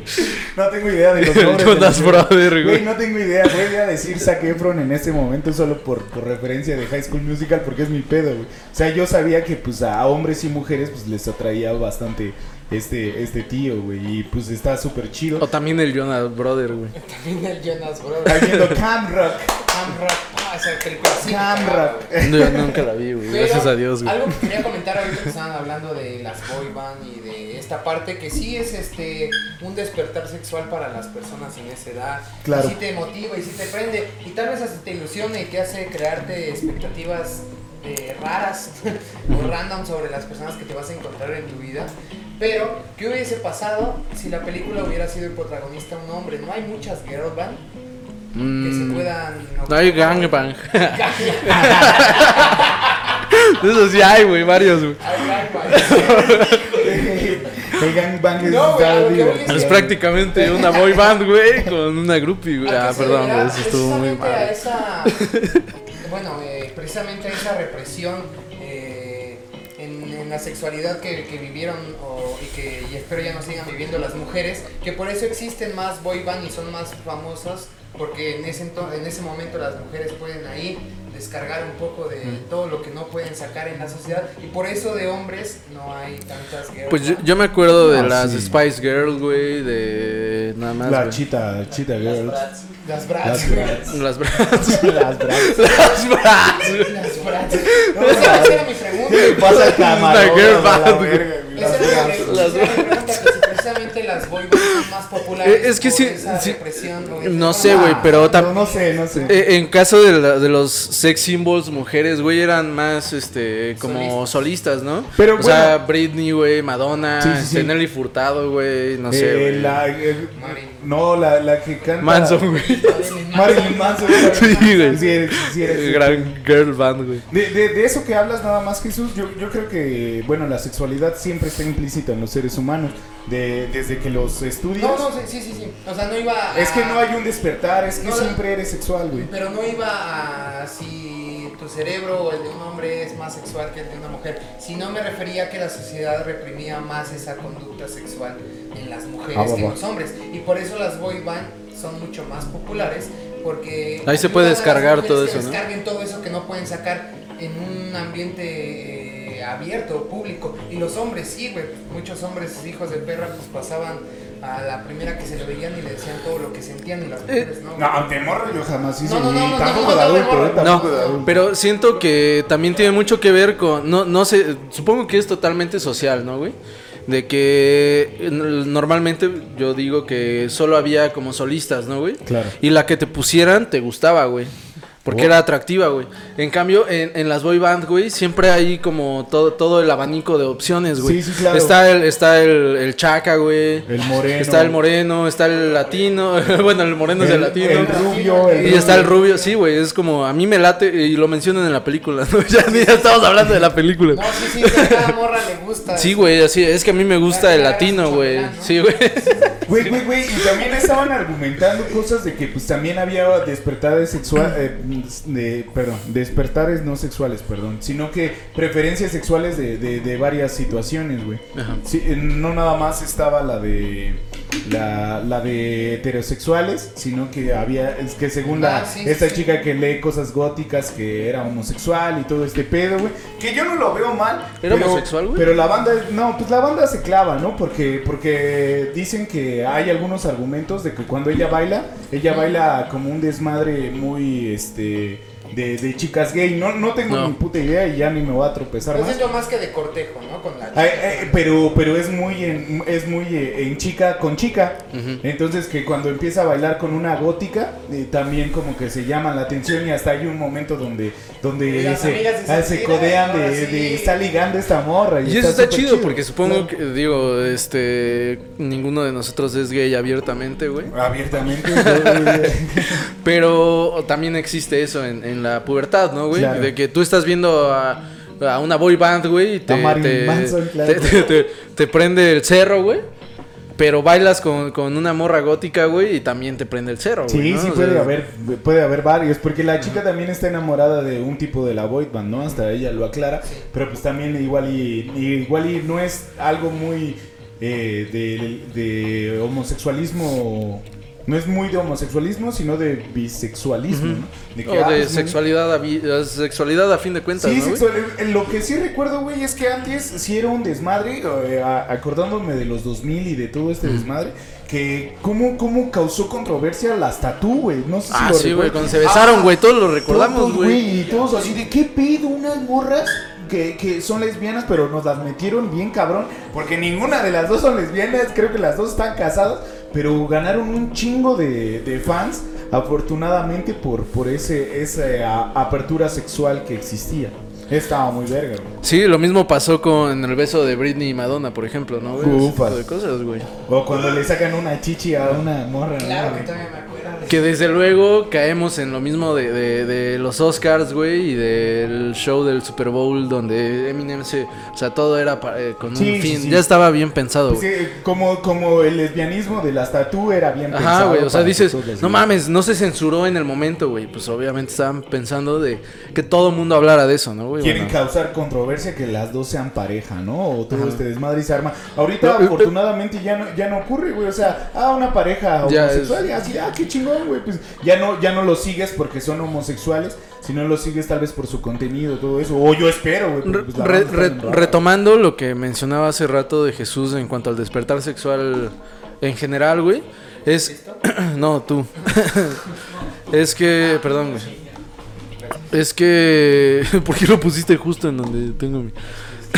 No tengo idea de los [laughs] nombres. Jonas Brother, güey. no tengo idea. Voy a decir Zac Efron en este momento solo por, por referencia de High School Musical porque es mi pedo, güey. O sea, yo sabía que pues a hombres y mujeres pues les atraía bastante este, este tío, güey. Y pues está súper chido. O también el Jonas Brother, güey. [laughs] También el Jonas Está Brothers. viendo Cam Rock. Cam Rock. Ah, esa película sí. Cam Rock. No, Yo nunca la vi, güey. Gracias a Dios, güey. Algo que quería comentar ahorita que estaban hablando de las boy band y de esta parte que sí es este un despertar sexual para las personas en esa edad. Claro. Y sí te motiva y sí te prende y tal vez hasta te ilusiona y te hace crearte expectativas eh, raras [laughs] o random sobre las personas que te vas a encontrar en tu vida. Pero, ¿qué hubiese pasado si la película hubiera sido el protagonista un hombre? No hay muchas girl band que se Mm, puedan... No [laughs] hay gangbang. Eso sí hay, güey, varios, güey. Hay gangbang. El gangbang es, No, güey, está a lo que voy divertido. Es prácticamente una boy band, güey, con una groupie, güey. Ah, perdón, güey, eso estuvo muy precisamente a mal. esa, [laughs] bueno, eh, precisamente a esa represión la sexualidad que, vivieron o- y que y espero ya no sigan viviendo las mujeres, que por eso existen más boy band y son más famosas, porque en ese, en ese momento las mujeres pueden ahí descargar un poco de todo lo que no pueden sacar en la sociedad y por eso de hombres no hay tantas girl Pues yo, yo me acuerdo de Ah, las sí. Spice Girls, güey, de nada más. La chita, chita girls. las Las brats, brats. Las bras. [laughs] Las brats. [laughs] Las bras. las brats. [laughs] Esa, esa era mi pregunta. ¿Qué le pasa al camarón? Una girl a la band? Esa Las era mi brats. pregunta, precisamente las boy más populares. Eh, es que sí, No sé, güey, pero No, tam- no sé, no sé. Eh, en caso de, la- de los sex symbols mujeres, güey, eran más, este, como solistas, ¿no? Pero o sea. Britney, güey, Madonna, Sí, sí, sí. este, Nelly Furtado, güey, no sé, Eh, la, eh, no, la, la que canta. Manson, güey. Marilyn Manson. [laughs] Sí, güey. Sí, eres- sí, eres- Gran girl band, güey. De, de, de eso que hablas nada más, Jesús, yo, yo creo que, bueno, la sexualidad siempre está implícita en los seres humanos. De, desde que los estudias. No, no, sí, sí, sí. O sea, no iba a... Es que no hay un despertar, es que No, siempre eres sexual, güey. Pero no iba a si tu cerebro o el de un hombre es más sexual que el de una mujer. Si no me refería a que la sociedad reprimía más esa conducta sexual en las mujeres Ah, que en los hombres. Y por eso las boy band son mucho más populares porque... Ahí se puede descargar todo eso, ¿no? Descarguen todo eso que no pueden sacar en un ambiente eh, abierto, público. Y los hombres sí, güey. Muchos hombres hijos de perra pues pasaban a la primera que se le veían y le decían todo lo que sentían y las mujeres no. No, de morro yo jamás hice, No, no, no, ni no, tampoco no, no, de adulto, no, eh, no, tampoco no, de adulto. Pero siento que también tiene mucho que ver con, no, no sé, supongo que es totalmente social, ¿no, güey? De que eh, normalmente yo digo que solo había como solistas, ¿no, güey? Claro. Y la que te pusieran te gustaba, güey. Porque Oh. era atractiva, güey. En cambio, en, en las boy band, güey, siempre hay como todo, todo el abanico de opciones, güey. Sí, sí, claro. Está el, está el, el chaca, güey. El moreno. Está el moreno, está el latino. [laughs] bueno, el moreno es el latino. El rubio, el Y está el rubio, sí, güey, es como, a mí me late, y lo mencionan en la película, [laughs] ¿no? Ya estamos hablando de la película. No, sí, sí, que a cada morra le gusta. Sí, güey, así, es que a mí me gusta el latino, güey. Sí, güey. [laughs] Güey, güey, güey, y también estaban argumentando cosas de que pues también había despertares sexual, eh, de- perdón, despertares no sexuales, perdón, sino que preferencias sexuales de, de- de varias situaciones, güey. Sí, eh, no nada más estaba la de la, la de heterosexuales, sino que había es que según la Ah, sí, esta sí. chica que lee cosas góticas que era homosexual y todo este pedo, güey, que yo no lo veo mal. ¿Era pero- homosexual, güey? Pero la banda no, pues la banda se clava, ¿no? Porque porque dicen que hay algunos argumentos de que cuando ella baila, ella baila como un desmadre muy este de, de chicas gay. No no tengo No. ni puta idea y ya ni me voy a tropezar Yo más. siento más que de cortejo, ¿no? Con la Ay, ay, pero pero es muy en, es muy eh, en chica con chica entonces que cuando empieza a bailar con una gótica eh, también como que se llama la atención y hasta hay un momento donde donde Y se, ah, se "Mira, codean de, sí". de está ligando esta morra Y eso está chido, porque supongo que, digo, este, ninguno de nosotros es gay abiertamente, güey. abiertamente [laughs] [laughs] Pero también existe eso en, en la pubertad, ¿no, güey? Claro. De que tú estás viendo a, a una boy band, güey, y te, A Marilyn te, Manson, [laughs] claro. te, te- te- te prende el cerro, güey. Pero bailas con, con una morra gótica, güey, y también te prende el cerro, güey. Sí, ¿no? sí O puede sea, haber, puede haber varios, porque la chica también está enamorada de un tipo de la boy band, ¿no? Hasta ella lo aclara, pero pues también igual y, y igual y no es algo muy eh, de, de homosexualismo, no es muy de homosexualismo, sino de bisexualismo, ¿no? De que, O ah, de pues, sexualidad a, sexualidad a fin de cuentas, Sí, ¿no, sexual. Lo que sí recuerdo, güey, es que antes sí era un desmadre, eh, acordándome de los 2000 y de todo este desmadre, que cómo, cómo causó controversia las tatú, güey. No sé si Ah, lo sí, güey, cuando se besaron, güey, todos lo recordamos, güey. Y todos así de, ¿qué pedo? Unas morras que, que son lesbianas, pero nos las metieron bien cabrón, porque ninguna de las dos son lesbianas, creo que las dos están casadas, pero ganaron un chingo de, de fans, afortunadamente, por, por ese, esa a- apertura sexual que existía. Estaba muy verga, güey. Sí, lo mismo pasó con el beso de Britney y Madonna, por ejemplo, ¿no, güey? Ese tipo de cosas, güey. O cuando le sacan una chichi a una morra. ¿no? Claro que todavía me acuerdo. de- Que desde luego caemos en lo mismo de, de- de los Oscars, güey, y del show del Super Bowl donde Eminem se... O sea, todo era pa- eh, con un Sí, fin. sí. Ya estaba bien pensado, Pues, güey. eh, como, como el lesbianismo de las tatú era bien Ajá, pensado güey, o sea, para dices, no mames, no se censuró en el momento, güey. Pues obviamente estaban pensando de que todo el mundo hablara de eso, ¿no, güey? Quieren Bueno. causar controversia que las dos sean pareja, ¿no? O todo Ajá. este desmadre y se arma. Ahorita, No, eh, afortunadamente, ya no, ya no ocurre, güey. O sea, ah, una pareja Ya homosexual, es- y así, ah, qué chingón, güey. Pues ya no, ya no lo sigues porque son homosexuales, sino lo sigues tal vez por su contenido, todo eso. O yo espero, güey. pues, re- re- retomando lo que mencionaba hace rato de Jesús en cuanto al despertar sexual en general, güey, es... [clears throat] no, tú. [laughs] es que... Perdón, güey. Es que... [laughs] ¿Por qué lo pusiste justo en donde tengo mi...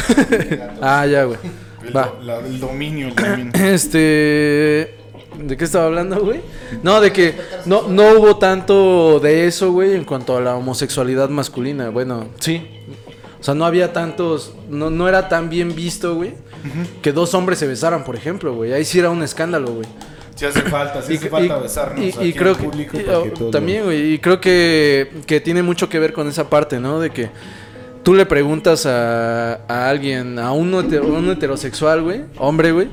[laughs] ah, ya, güey. El, Va. do- la- el dominio, el dominio. [clears throat] Este... ¿De qué estaba hablando, güey? No, de que no, no hubo tanto de eso, güey, en cuanto a la homosexualidad masculina. Bueno, sí. O sea, no había tantos... No, no era tan bien visto, güey, que dos hombres se besaran, por ejemplo, güey. Ahí sí era un escándalo, güey. Si hace falta, hace Y- falta y- besarnos y- aquí y en creo que público para que oh, todos también, güey, y creo que, que tiene mucho que ver con esa parte, ¿no? De que tú le preguntas a, a alguien, a un heterosexual, güey, hombre, güey,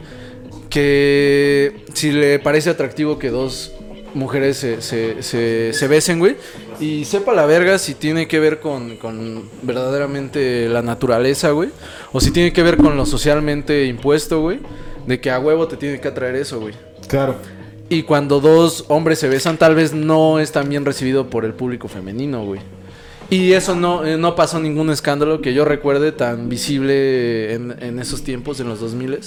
que si le parece atractivo que dos mujeres se, se, se, se besen, güey, y sepa la verga si tiene que ver con, con verdaderamente la naturaleza, güey, o si tiene que ver con lo socialmente impuesto, güey, de que a huevo te tiene que atraer eso, güey. Claro. Y cuando dos hombres se besan, tal vez no es tan bien recibido por el público femenino, güey. Y eso no, eh, no pasó ningún escándalo que yo recuerde tan visible en, en esos tiempos, en los 2000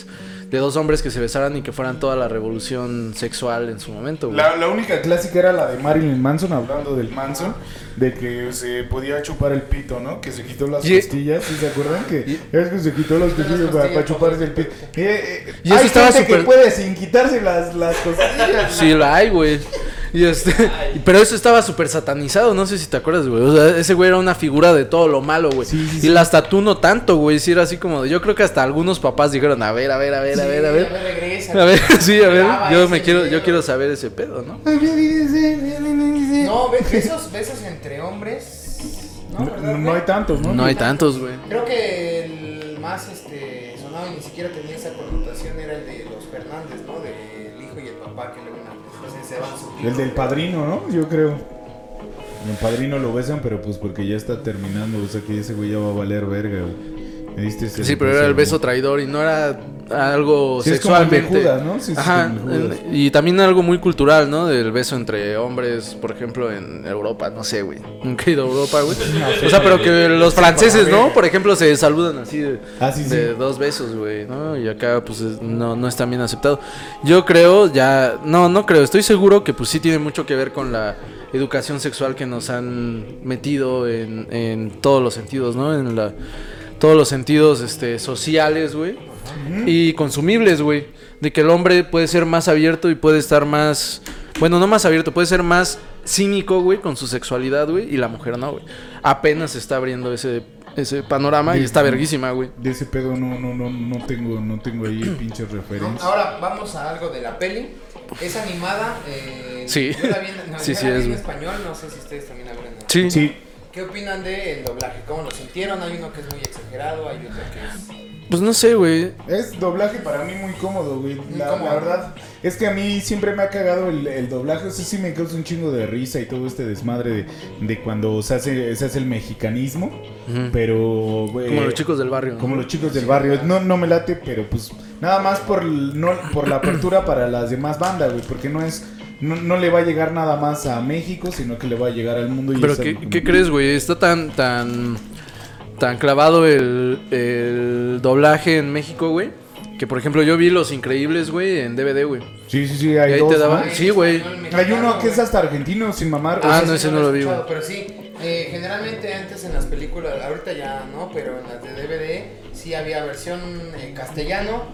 de dos hombres que se besaran y que fueran toda la revolución sexual en su momento, güey. La, la única clásica era la de Marilyn Manson, hablando del Manson, de que se podía chupar el pito, ¿no? Que se quitó las Y- costillas, ¿sí se acuerdan? Que es que se quitó las costillas para, costillas para chuparse el pito. Eh, eh, Y eso hay estaba gente que súper- puede sin quitarse las, las costillas. Sí, la hay, güey. [laughs] Y este, pero eso estaba súper satanizado, no sé si te acuerdas, güey. O sea, ese güey era una figura de todo lo malo, güey. Sí, sí, y sí. las tatú no tanto, güey. Sí, era así como yo creo que hasta algunos papás dijeron, a ver, a ver, a ver, a ver, a ver. regresa. A ver, [laughs] sí, a ver, yo me quiero, yo video. quiero saber ese pedo, ¿no? No, be- besos, besos entre hombres. No, No, ¿verdad, no hay tantos, ¿no? No hay tantos, güey. Creo que el más este, sonado y ni siquiera tenía esa El del padrino, ¿no? Yo creo. El padrino lo besan, pero pues porque ya está terminando. O sea que ese güey ya va a valer verga, güey. Me diste ese Sí, pero era el beso traidor y no era algo Sí, es como el de sexualmente. Judas, ¿no? Sí, Ajá, como el de Judas. en- y también algo muy cultural, ¿no? Del beso entre hombres, por ejemplo, en Europa, no sé, güey. Nunca he ido a Europa, güey. O sea, pero que los franceses, ¿no? Por ejemplo, se saludan así de, Ah, sí, de dos besos, güey, ¿no? Y acá, pues, es- no, no está bien aceptado. Yo creo, ya, no, no creo, estoy seguro que, pues, sí tiene mucho que ver con la educación sexual que nos han metido en, en todos los sentidos, ¿no? En la, todos los sentidos, este, sociales, güey. Y consumibles, güey. De que el hombre puede ser más abierto y puede estar más... Bueno, no más abierto, puede ser más cínico, güey, con su sexualidad, güey. Y la mujer no, güey. Apenas se está abriendo ese, ese panorama y está verguísima, güey. De ese pedo no, no, no, no tengo, no tengo ahí [clears throat] pinches referencias. Ahora vamos a algo de la peli. Es animada. Eh, Sí. Yo la vi en, no, Sí, yo sí la vi es, en español. No sé si ustedes también la Sí. Sí, ¿Qué opinan del doblaje? ¿Cómo lo sintieron? Hay uno que es muy exagerado, hay otro que es... Pues no sé, güey. es doblaje para mí muy cómodo, güey. La, verdad es que a mí siempre me ha cagado el, el doblaje. O sea, sí me causa un chingo de risa y todo este desmadre de, de cuando se hace, se hace el mexicanismo. Pero, güey. Como los chicos del barrio. ¿no? Como los chicos del barrio. No, no me late, pero pues nada más por, no, por la apertura para las demás bandas, güey. Porque no es. No, no le va a llegar nada más a México, sino que le va a llegar al mundo. Y Pero ¿qué, qué crees, güey? Está tan, tan, tan clavado el, el doblaje en México, güey. Que por ejemplo yo vi Los Increíbles, güey, en DVD, güey. Sí, sí, sí, Y hay ahí dos, te ¿no? daban- Sí, güey. Hay uno que es hasta argentino, sin mamar. o Ah, sea, no, ese no lo vi, güey. Pero sí, eh, generalmente antes en las películas, ahorita ya no, pero en las de DVD sí había versión en castellano,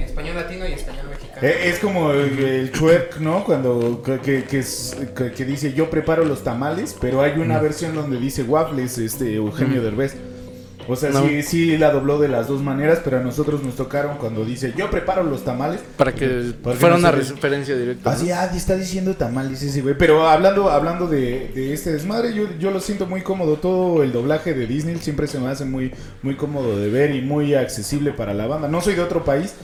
español latino y español mexicano. Eh, Es como el, el twerk, ¿no? Cuando que, que- que es- que- que dice yo preparo los tamales, pero hay una versión donde dice waffles, este Eugenio Derbez. O sea, No. sí, sí la dobló de las dos maneras, pero a nosotros nos tocaron cuando dice yo preparo los tamales. Para que Para que fuera una referencia directa. Así, ah, está diciendo tamales ese güey. Pero hablando, hablando de, de este desmadre, yo, yo lo siento muy cómodo. Todo el doblaje de Disney siempre se me hace muy, muy cómodo de ver y muy accesible para la banda. No soy de otro país,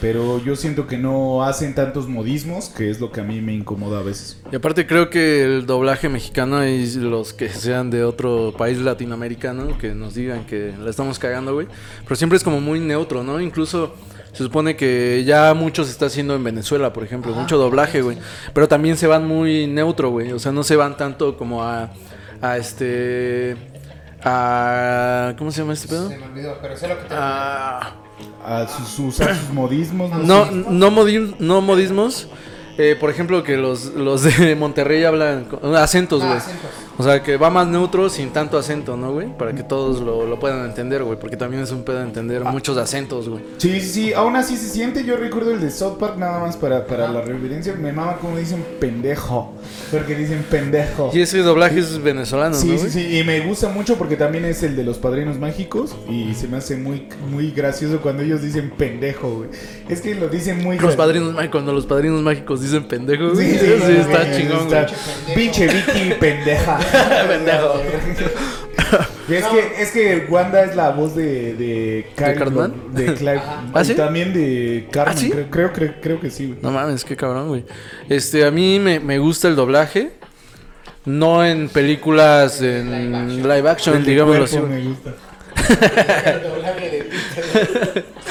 pero yo siento que no hacen tantos modismos, que es lo que a mí me incomoda a veces. Y aparte creo que el doblaje mexicano y los que sean de otro país latinoamericano que nos digan que la estamos cagando, güey. Pero siempre es como muy neutro, ¿no? Incluso se supone que ya mucho se está haciendo en Venezuela, por ejemplo, mucho doblaje, güey. Pero también se van muy neutro, güey. O sea, no se van tanto como a, a este... A, ¿Cómo se llama este pedo? Se me olvidó, pero sé lo que te A, A sus, modismos. No, no, modi- no modismos. Eh, por ejemplo, que los, los de [laughs] Monterrey hablan con- acentos, Ah, güey. O sea, que va más neutro sin tanto acento, ¿no, güey? Para que todos lo, lo puedan entender, güey. Porque también es un pedo entender Ah. muchos acentos, güey. Sí, sí, sí, aún así se siente. Yo recuerdo el de South Park nada más para, para la reverencia. Me mama como dicen pendejo. Porque dicen pendejo. Y ese doblaje es venezolano, Sí, ¿no, sí, güey? sí, y me gusta mucho porque también es el de los padrinos mágicos y se me hace muy, muy gracioso cuando ellos dicen pendejo, güey. Es que lo dicen muy Los padrinos mágicos, cuando los padrinos mágicos dicen pendejo, güey. Sí, Sí, sí, sí, está chingón, güey. está- Pinche Vicky pendeja. [laughs] Pendejo. Y es que, es que Wanda es la voz de, de Kyle- Cartman? De Clive. [laughs] ¿Ah, y sí? también de Carmen. ¿Ah, sí? creo, creo, creo, creo que sí, güey. No mames, qué cabrón, güey. Este, a mí me, me gusta el doblaje. No en películas en live action, El de digámoslo así. me gusta. [laughs]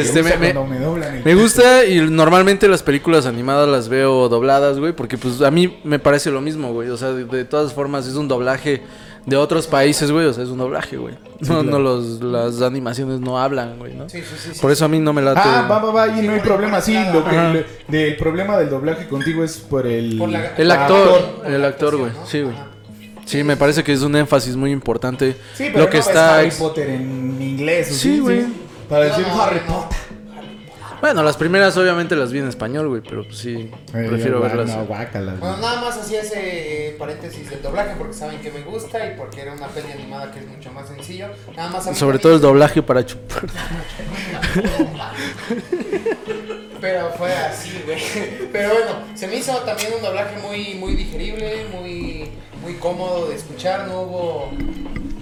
Este, me, me, doblan el me gusta y normalmente las películas animadas las veo dobladas, güey, porque pues a mí me parece lo mismo, güey. O sea, de, de todas formas es un doblaje de otros países, güey. O sea, es un doblaje, güey. No, claro. no los, las animaciones no hablan, güey, ¿no? Sí, sí, sí. sí. Por eso a mí no me late. Ah, va, va, va, y no hay problema, sí, lo que, del problema del doblaje contigo es por el... Por la- El actor, por el actor, güey. Sí, güey. Sí, me parece que es un énfasis muy importante. Sí, pero lo que no ves está Harry Potter en inglés. ¿o Sí, güey. Para No, decir no, Harry no. Potter. Bueno, las primeras obviamente las vi en español, güey, pero pues sí, Eh, prefiero verlas. No, guácala, Bueno, nada más hacía ese eh, paréntesis del doblaje porque saben que me gusta y porque era una peli animada que es mucho más sencillo. Nada más a Sobre todo el doblaje para chupar. [laughs] Pero fue así, güey. Pero bueno, se me hizo también un doblaje muy, muy digerible, muy, muy cómodo de escuchar. No hubo,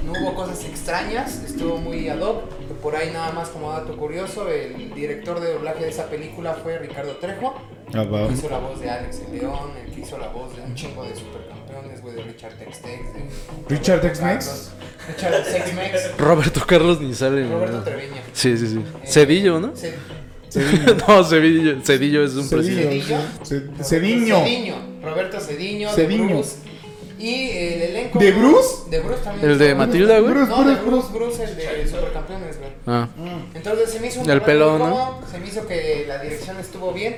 no hubo cosas extrañas, estuvo muy ad hoc. Por ahí nada más como dato curioso, el director de doblaje de esa película fue Ricardo Trejo. Ah, va. El que hizo la voz de Alex el León, el que hizo la voz de un chingo de supercampeones. güey, de Richard Tex-Tex. de ¿Richard Roberto Tex-Mex? Carlos, Richard Tex-Mex. [laughs] Roberto Carlos ni sale. Roberto ¿no? Treviño. Sí, sí, sí. Eh, Cedillo, ¿no? Ce- [laughs] no, Cedillo. Cedillo es un presidente. Cedillo. Ce- Cediño. Cediño. Roberto Cediño. Cediño. De Bruce. Y el elenco. ¿De Bruce? De Bruce también. El de Matilda, güey. Bruce, No, de Bruce, Bruce, Bruce, el de Supercampeones, güey. Ah. Entonces se me hizo un El cómodo, Se me hizo que la dirección estuvo bien.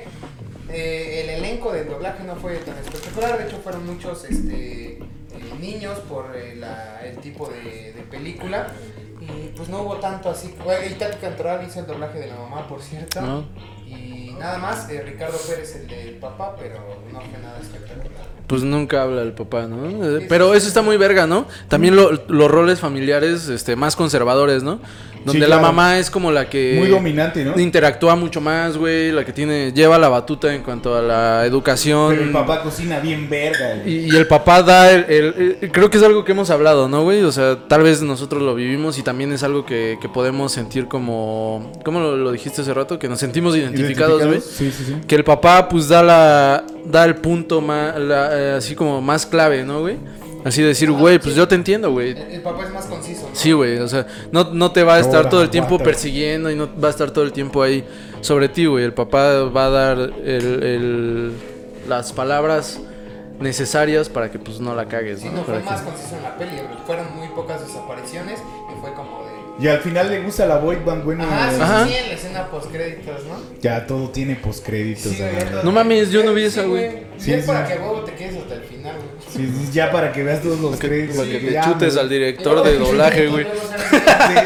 Eh, el elenco del doblaje no fue tan espectacular. De hecho, fueron muchos este, eh, niños por eh, la- el tipo de, de película. Y pues no hubo tanto así. Güey, Itati Cantoral hizo el doblaje de la mamá, por cierto. Ah. Y nada más, Ricardo Pérez el del papá, pero no fue nada espectacular. Pues nunca habla el papá, ¿no? Eh, Pero eso está muy verga, ¿no? También lo- los roles familiares este, más conservadores, ¿no? Donde Sí, la mamá es como la que... Muy dominante, ¿no? Interactúa mucho más, güey. La que tiene... Lleva la batuta en cuanto a la educación. Pero el papá cocina bien verga, güey. Y, y el papá da el, el- el- Creo que es algo que hemos hablado, ¿no, güey? O sea, tal vez nosotros lo vivimos y también es algo que, que podemos sentir como... ¿Cómo lo, lo dijiste hace rato? Que nos sentimos identificados, güey. Sí, sí, sí. Que el papá, pues, da la... Da el punto más... así como más clave, ¿no, güey? Así decir, güey, pues yo te entiendo, güey. El, el papá es más conciso, ¿no? Sí, güey, o sea, no, no te va a estar Ahora, todo el tiempo persiguiendo y no va a estar todo el tiempo ahí sobre ti, güey. El papá va a dar el, el- las palabras necesarias para que pues no la cagues, Sí, ¿no? no, fue Para más que- conciso en la peli. Fueron muy pocas sus apariciones y fue como. Y al final le gusta la boy band, bueno. Ajá, sí, Ajá. sí, en la escena post-créditos, ¿no? Ya todo tiene postcréditos. Sí, güey, todo- No mames, yo no vi Sí, esa, güey. Sí, Sí, es sí. para que a huevo te quedes hasta el final, güey. Sí, sí, ya para que veas todos los créditos. Para que te ya, chutes al director de doblaje, güey.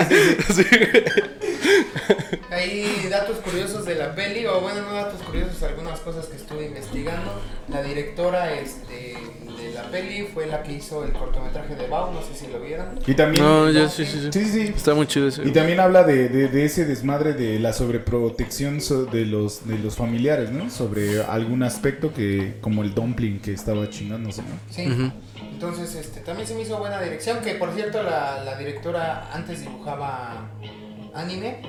Sí, sí, sí. [laughs] Ahí datos curiosos de la peli, o bueno, no datos curiosos, algunas cosas que estuve investigando. La directora este, de la peli fue la que hizo el cortometraje de Bao, no sé si lo vieron. Y también. No, ya sí, sí, sí. Sí, sí. Está muy chido ese. Y también habla de, de, de ese desmadre de la sobreprotección so- de los de los familiares, ¿no? Sobre algún aspecto que, como el dumpling que estaba chingándose, ¿no? Sí. Entonces, este, también se me hizo buena dirección, que por cierto la, la directora antes dibujaba anime,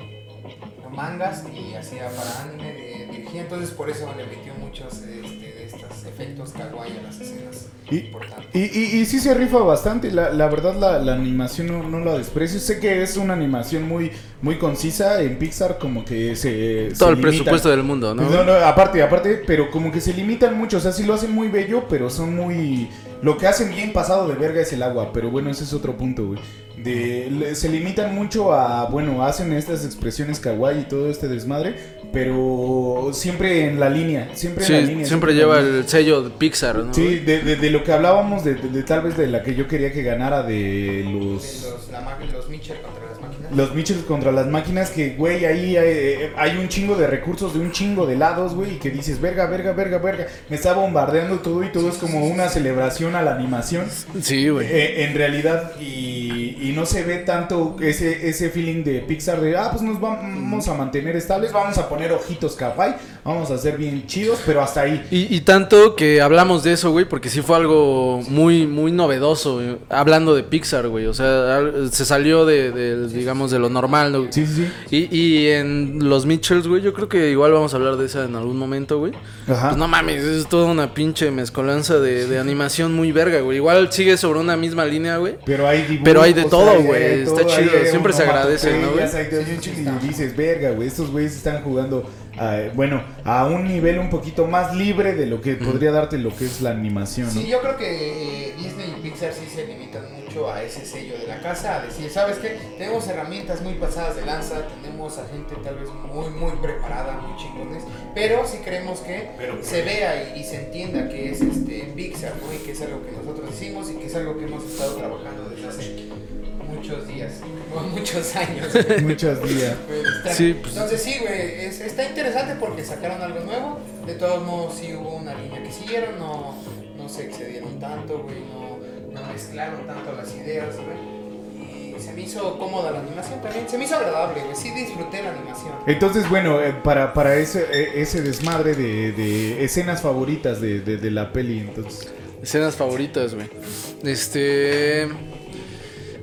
mangas y hacía para anime, de- dirigía, entonces por eso le metió muchos este, estos efectos kawaii a las escenas Y-. Y, y, y sí se rifa bastante, la, la verdad la, la animación no, no la desprecio, sé que es una animación muy, muy concisa, en Pixar como que se... Todo se el limitan. presupuesto del mundo, ¿no? No, no, aparte, aparte, pero como que se limitan mucho, o sea, sí lo hacen muy bello, pero son muy... Lo que hacen bien pasado de verga es el agua, pero bueno, ese es otro punto, güey. De, le- se limitan mucho a, bueno, hacen estas expresiones kawaii y todo este desmadre, pero siempre en la línea, siempre en la línea. siempre lleva el sello de Pixar, ¿no? Sí, de, de- de lo que hablábamos, de, de- de tal vez de la que yo quería que ganara de De los... los, la ma- los Mitchell contra las máquinas. Los Mitchells contra las máquinas, que, güey, ahí hay, hay un chingo de recursos de un chingo de lados, güey, y que dices, verga, verga, verga, verga. Me está bombardeando todo y todo es como una celebración a la animación. Sí, güey. Eh, en realidad, y, y no se ve tanto ese, ese feeling de Pixar de, ah, pues nos vamos a mantener estables, vamos a poner ojitos kawaii, vamos a ser bien chidos, pero hasta ahí. Y, y tanto que hablamos de eso, güey, porque sí fue algo muy, muy novedoso, güey, hablando de Pixar, güey. O sea, se salió de, de, digamos, de lo normal, ¿no? Sí, sí, sí. Y, y en los Mitchells, güey, yo creo que igual vamos a hablar de esa en algún momento, güey. Ajá. Pues no mames, es toda una pinche mezcolanza de, de animación muy verga, güey. Igual sigue sobre una misma línea, güey. Pero hay dibujos, Pero hay de todo, güey, está todo, chido, siempre se agradece, ¿no, güey? hay chido, y dices, verga, güey, estos güeyes están jugando, a, bueno, a un nivel un poquito más libre de lo que podría darte lo que es la animación, ¿no? Sí, yo creo que eh, Disney y Pixar sí se limitan mucho a ese sello de la casa, a decir, ¿sabes qué? Tenemos herramientas muy pasadas de lanza, tenemos a gente tal vez muy, muy preparada, muy chingones, pero sí queremos que se vea y, y se entienda que es este Pixar, ¿no? Y que es algo que nosotros hicimos y que es algo que hemos estado trabajando desde hace muchos días, o muchos años. güey. [laughs] Muchos días. Sí, pues- Entonces sí, güey, es- está interesante porque sacaron algo nuevo. De todos modos sí hubo una línea que siguieron, no, no se excedieron tanto, güey, no, no mezclaron tanto las ideas, güey. Y se me hizo cómoda la animación también, se me hizo agradable, güey, sí disfruté la animación. Entonces, bueno, eh, para, para ese, eh, ese desmadre de, de escenas favoritas de, de, de la peli, entonces... Escenas favoritas, güey. Este.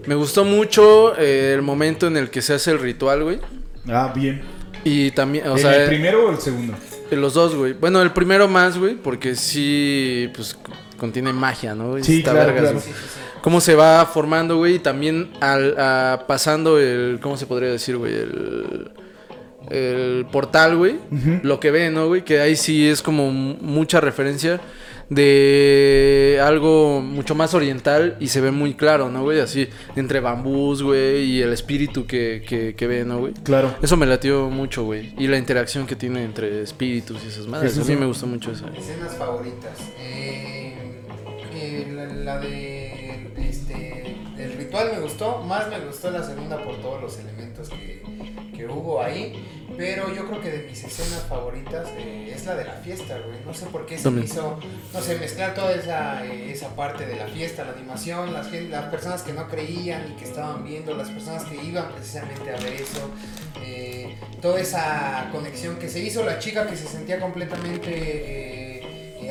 Me gustó mucho eh, el momento en el que se hace el ritual, güey. Ah, bien. Y también, o ¿En sea, el primero o el segundo? en los dos, güey. Bueno, el primero más, güey, porque sí, pues contiene magia, ¿no? Sí, Está claro, vergas, claro. güey. Cómo se va formando, güey, y también al, a- pasando el, ¿cómo se podría decir, güey? El, el portal, güey. Lo que ve, ¿no, güey? Que ahí sí es como mucha referencia de algo mucho más oriental y se ve muy claro, ¿no, güey? Así, entre bambús, güey, y el espíritu que, que, que ve, ¿no, güey? Claro. Eso me latió mucho, güey. Y la interacción que tiene entre espíritus y esas madres. Eso A mí sí. me gustó mucho eso. Escenas favoritas. Eh, eh, la, la de este el ritual me gustó, más me gustó la segunda por todos los elementos que, que hubo ahí. Pero yo creo que de mis escenas favoritas eh, es la de la fiesta, güey. No sé por qué se hizo, no sé, mezclar toda esa, eh, esa parte de la fiesta, la animación, las, las personas que no creían y que estaban viendo, las personas que iban precisamente a ver eso. eh, toda esa conexión que se hizo, la chica que se sentía completamente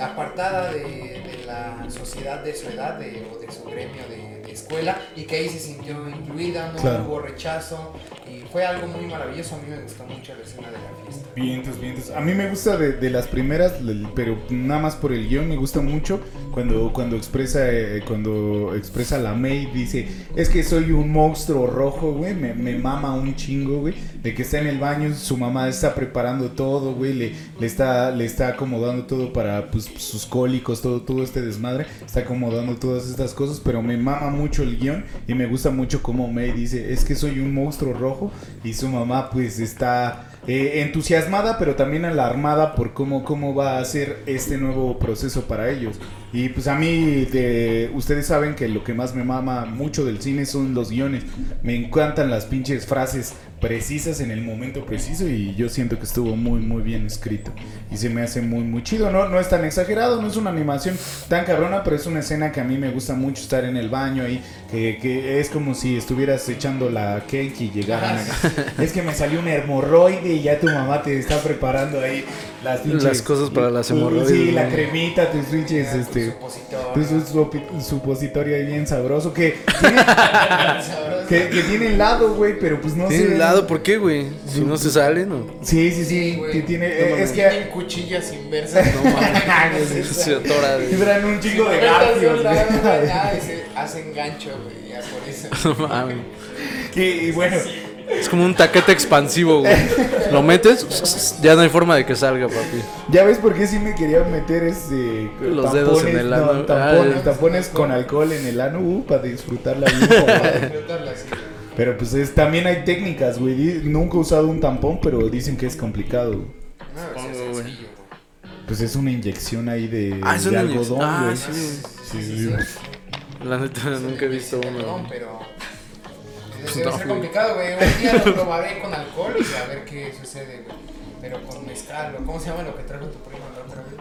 apartada de la sociedad de su edad de- o de su gremio de, de escuela y que ahí se sintió incluida, no Claro. hubo rechazo y fue algo muy maravilloso, a mí me gustó mucho la escena de la fiesta. Vientos, vientos. A mí me gusta de, de las primeras, pero nada más por el guion me gusta mucho cuando, cuando expresa eh, cuando expresa la May dice es que soy un monstruo rojo, güey, me, me mama un chingo, güey, de que está en el baño, su mamá está preparando todo, güey, le, le está le está acomodando todo para pues, sus cólicos, todo todo este desmadre, está acomodando todas estas cosas, pero me mama mucho el guion y me gusta mucho como May dice es que soy un monstruo rojo y su mamá pues está eh, entusiasmada pero también alarmada por cómo, cómo va a ser este nuevo proceso para ellos. Y pues a mí, de, ustedes saben que lo que más me mama mucho del cine son los guiones. Me encantan las pinches frases precisas en el momento preciso y yo siento que estuvo muy muy bien escrito. Y se me hace muy muy chido. No no es tan exagerado no es una animación tan cabrona pero es una escena que a mí me gusta mucho estar en el baño ahí que, que es como si estuvieras echando la cake y llegaran es que me salió un hemorroide y ya tu mamá te está preparando ahí las pinches Las cosas para las Sí, hemorroides, la ¿no? cremita tus pinches Ya, este tu supositorio. tu su- su- supositorio ahí bien sabroso que tiene, [laughs] que, que tiene helado güey pero pues no ¿Tiene sé helado? ¿Por qué, güey? Si no se salen, ¿o? Sí, sí, sí, Sí, güey. que tiene, No eh, es que Tienen cuchillas inversas. [laughs] No mames. [laughs] Se atora, güey. traen un chingo de Metas de ah, se hacen gancho, güey, ya por eso. No mames. Que, y bueno, Es como un taquete expansivo, güey. Lo metes, ya no hay forma de que salga, papi. ya ves por qué sí me quería meter este Los dedos en el ano. no, tampones, Ah, tampones con alcohol en el ano, uh, para disfrutarla bien. güey. Disfrutarla así, güey. pero pues es, también hay técnicas, güey. Nunca he usado un tampón, pero dicen que es complicado. güey. No, güey. sencillo, güey. Pues es una inyección ahí de, Ah, de algodón, inyección. Ah, güey. sí. Sí, sí, Sí, sí. La neta, nunca he visto Perdón, uno. pero Pues debe ser complicado, güey. Un día lo probaré con alcohol y a ver qué sucede, güey. Pero con mezcal, o ¿cómo se llama lo que trajo tu prima la otra vez?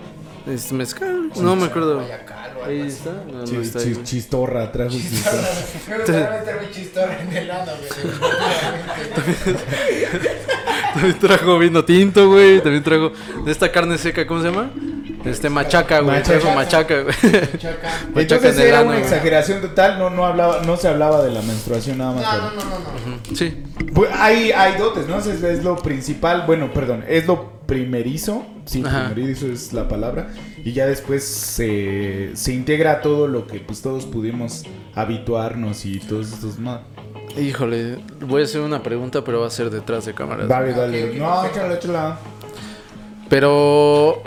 ¿Es mezcal? No me acuerdo. Guayacal o algo Ahí está. No, no está ahí, chistorra, trajo chistorra. Creo que va a meter mi chistorra en el ano, güey. [laughs] También trajo vino tinto, güey. También trajo de esta carne seca, ¿cómo se llama? Este machaca, güey. Machaca. Trajo machaca, güey. Choca. [laughs] Machaca Entonces en el era una exageración total, no, no hablaba, no se hablaba de la menstruación nada más. No, pero- no, no, no, no. Sí. Pues hay, hay dotes, ¿no? Es, es lo principal, bueno, perdón, es lo primerizo, sí, Ajá. primerizo es la palabra, y ya después se, se integra todo lo que pues todos pudimos habituarnos y todos estos más. Híjole, voy a hacer una pregunta, pero va a ser detrás de cámaras. Dale, dale. No, échala, échala. [laughs] Pero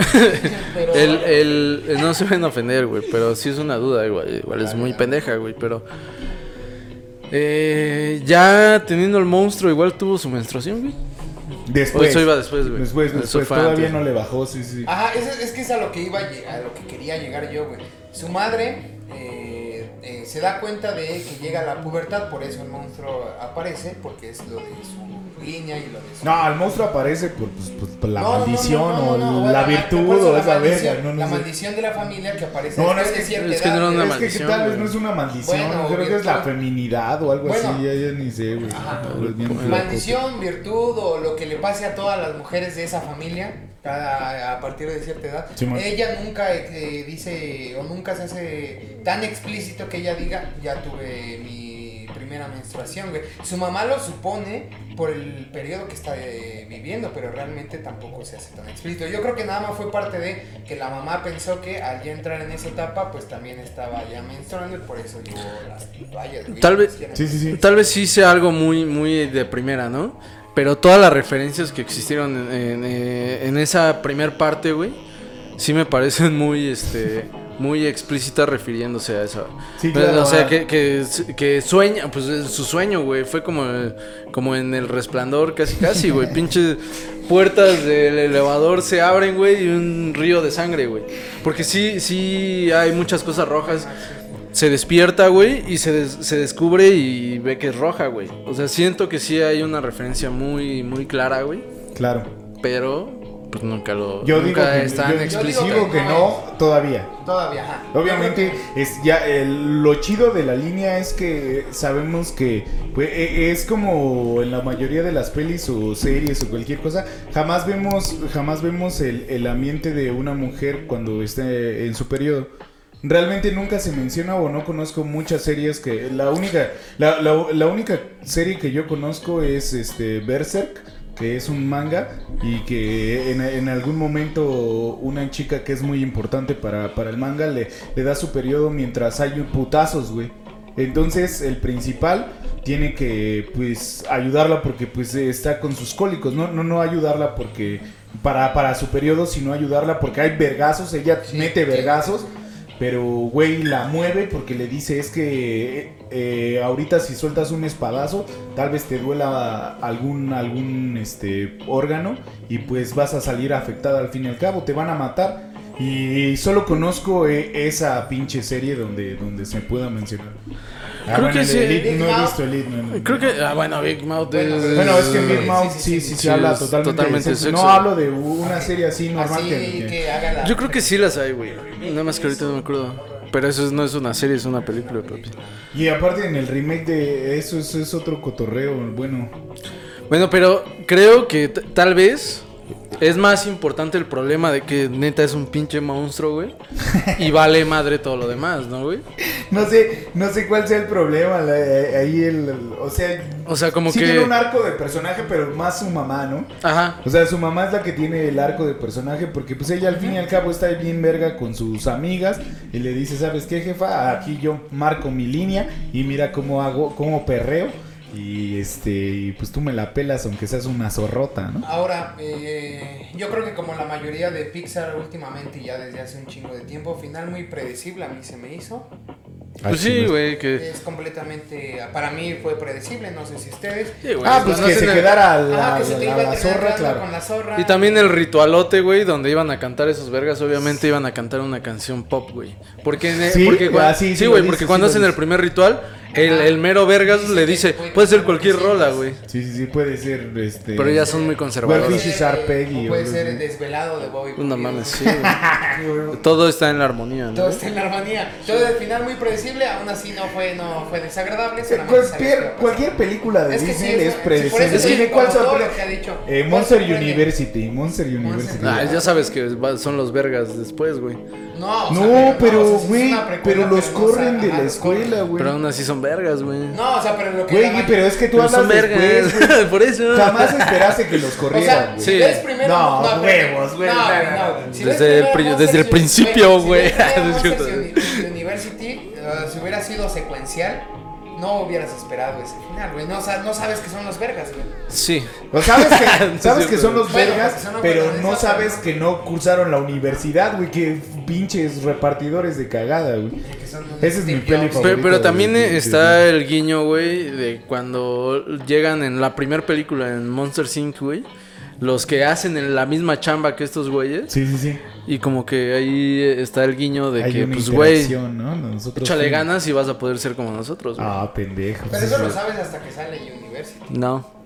el, el, no se van a ofender, güey, pero sí es una duda, igual, igual es muy pendeja, güey, pero eh, ya teniendo el monstruo, igual tuvo su menstruación, güey. O Después. eso iba después, güey. Después, después. Todavía antes. no le bajó, sí, sí. Ajá, es, es que es a lo que iba a llegar, a lo que quería llegar yo, güey. Su madre eh, eh, se da cuenta de que llega la pubertad, por eso el monstruo aparece, porque es lo de su línea y lo. No, al monstruo aparece por, pues, pues, por la No, no, no, maldición no, no, o no, la virtud o la esa maldición- verga. No, no la sé. maldición de la familia que aparece No, no, después es de que- cierta es que no una. Es que maldición, tal vez no es una maldición, Bueno, creo que es la virtud. feminidad o algo Bueno. así, ya, ya ni sé, güey. Maldición, virtud o lo que le pase a todas las mujeres de esa familia cada, a partir de cierta edad. Sí, ella nunca eh, dice o nunca se hace tan explícito que ella diga, ya tuve mi primera menstruación, güey. Su mamá lo supone por el periodo que está eh, viviendo, pero realmente tampoco se hace tan explícito. Yo creo que nada más fue parte de que la mamá pensó que al ya entrar en esa etapa, pues también estaba ya menstruando y por eso llevó las toallas. güey. Tal vez- Sí, sí, sí. Tal vez sí sea algo muy, muy de primera, ¿no? Pero todas las referencias que existieron en, en, eh, en esa primer parte, güey, sí me parecen muy, este, muy explícitas refiriéndose a eso. Sí, claro, o sea, que, que, que sueña, pues su sueño, güey, fue como, como en el resplandor, casi, casi, güey. [laughs] Pinches puertas del elevador se abren, güey, y un río de sangre, güey. Porque sí, sí hay muchas cosas rojas. Se despierta, güey, y se, des- se descubre y ve que es roja, güey. O sea, siento que sí hay una referencia muy, muy clara, güey. Claro. Pero, pues nunca lo. Yo nunca digo que, es tan yo explícito. digo que no todavía. Todavía, ajá. Obviamente, es ya el- lo chido de la línea es que sabemos que pues, e- es como en la mayoría de las pelis o series o cualquier cosa, jamás vemos, jamás vemos el, el ambiente de una mujer cuando está en su periodo. Realmente nunca se menciona o no conozco muchas series que la única la, la- la única serie que yo conozco es este Berserk que es un manga y que en, en algún momento una chica que es muy importante para, para el manga le, le da su periodo mientras hay putazos, güey. Entonces el principal tiene que pues ayudarla porque pues está con sus cólicos, no no no ayudarla porque para para su periodo, sino ayudarla porque hay vergazos, ella Sí, mete sí. Pero, güey, la mueve porque le dice, es que eh, ahorita si sueltas un espadazo, tal vez te duela algún, algún este, órgano y pues vas a salir afectada al fin y al cabo, te van a matar. Y solo conozco eh, esa pinche serie donde, donde se pueda mencionar. Ah, Creo bueno, que el sí. Elite, no he visto Elite. no, no. Creo que, ah, bueno, Big Mouth Bueno, es- Bueno, es que Big Mouth sí, sí, sí, sí, sí, se sí, habla totalmente, totalmente sexo. No hablo de una serie así normal Así que- haga la. Yo creo que sí las hay, güey. Nada más que ahorita no me acuerdo. Pero eso es- no es una serie, es una película, papi. Y aparte en el remake de eso, eso es otro cotorreo, bueno. Bueno, pero creo que tal vez es más importante el problema de que neta es un pinche monstruo, güey. Y vale madre todo lo demás, ¿no, güey? No sé, no sé cuál sea el problema. la- eh, ahí el, el- o sea, O sea, como sí que. tiene un arco de personaje, pero más su mamá, ¿no? Ajá. O sea, su mamá es la que tiene el arco de personaje porque pues ella al fin y al cabo está bien verga con sus amigas y le dice, ¿sabes qué, jefa? Aquí yo marco mi línea y mira cómo hago, cómo perreo y este, pues tú me la pelas aunque seas una zorrota, ¿no? Ahora, eh, yo creo que como la mayoría de Pixar últimamente y ya desde hace un chingo de tiempo, final muy predecible a mí se me hizo. Pues sí, güey, que. Es completamente, para mí fue predecible, no sé si ustedes. Sí, güey, Ah, pues no que se el- quedara la, Ah, que se la- te la- iba la zorra, claro. con la zorra. Y también el ritualote, güey, donde iban a cantar esos vergas, obviamente iban a cantar una canción pop, güey. Porque, Sí, porque ah, sí, sí sí, güey, porque sí cuando hacen el primer ritual, el, el mero vergas le dice, puede ser cualquier rola, sientas". güey. Sí, sí, sí, puede ser este... Pero ya son muy conservadores. Eh, Peggy, o puede algo ser así. desvelado de Bobby. No Pulido. mames, sí, [laughs] güey. Todo está en la armonía, ¿no? Todo está en la armonía. Todo el final muy predecible, aún así no fue, no fue desagradable. solamente qué Cualquier, pasar. película de Es que sí, Disney es- es predecible. Es que- Dime cuál dicho. Eh, ¿Cuál Monster? University, Monster University. Ah, ya sabes que va- son los vergas después, güey. No, o sea, No, pero, o sea, sí güey, pero los no, corren o sea, de la escuela, güey. Pero aún así son vergas, güey. No, o sea, pero lo que. Güey, pero es que tú Pero hablas son después, vergas, güey. [laughs] por eso. Jamás esperaste que los O sea, corrieran, güey. si Sí. ves primero. No, pero- huevos, güey. No, No, no, no, Si desde el desde el principio, si güey. [laughs] No Uni- University, uh, si hubiera sido secuencial, no hubieras esperado ese final, güey. No, o sea, no sabes que son los vergas, güey. Sí. O sabes que, [laughs] sabes son pero- los vergas, pero no sabes que no cursaron la universidad, güey. Que pinches repartidores de cagada, güey. Ese es mi peli. Pero, pero también está el guiño, güey, de cuando llegan en la primera película en Monster Inc., güey. Los que hacen en la misma chamba que estos güeyes. Sí, sí, sí. Y como que ahí está el guiño de Hay que, una pues, güey, ¿no? Nosotros échale ganas y vas a poder ser como nosotros, güey. Ah, pendejo. Pero eso lo sabes hasta que sale University. No.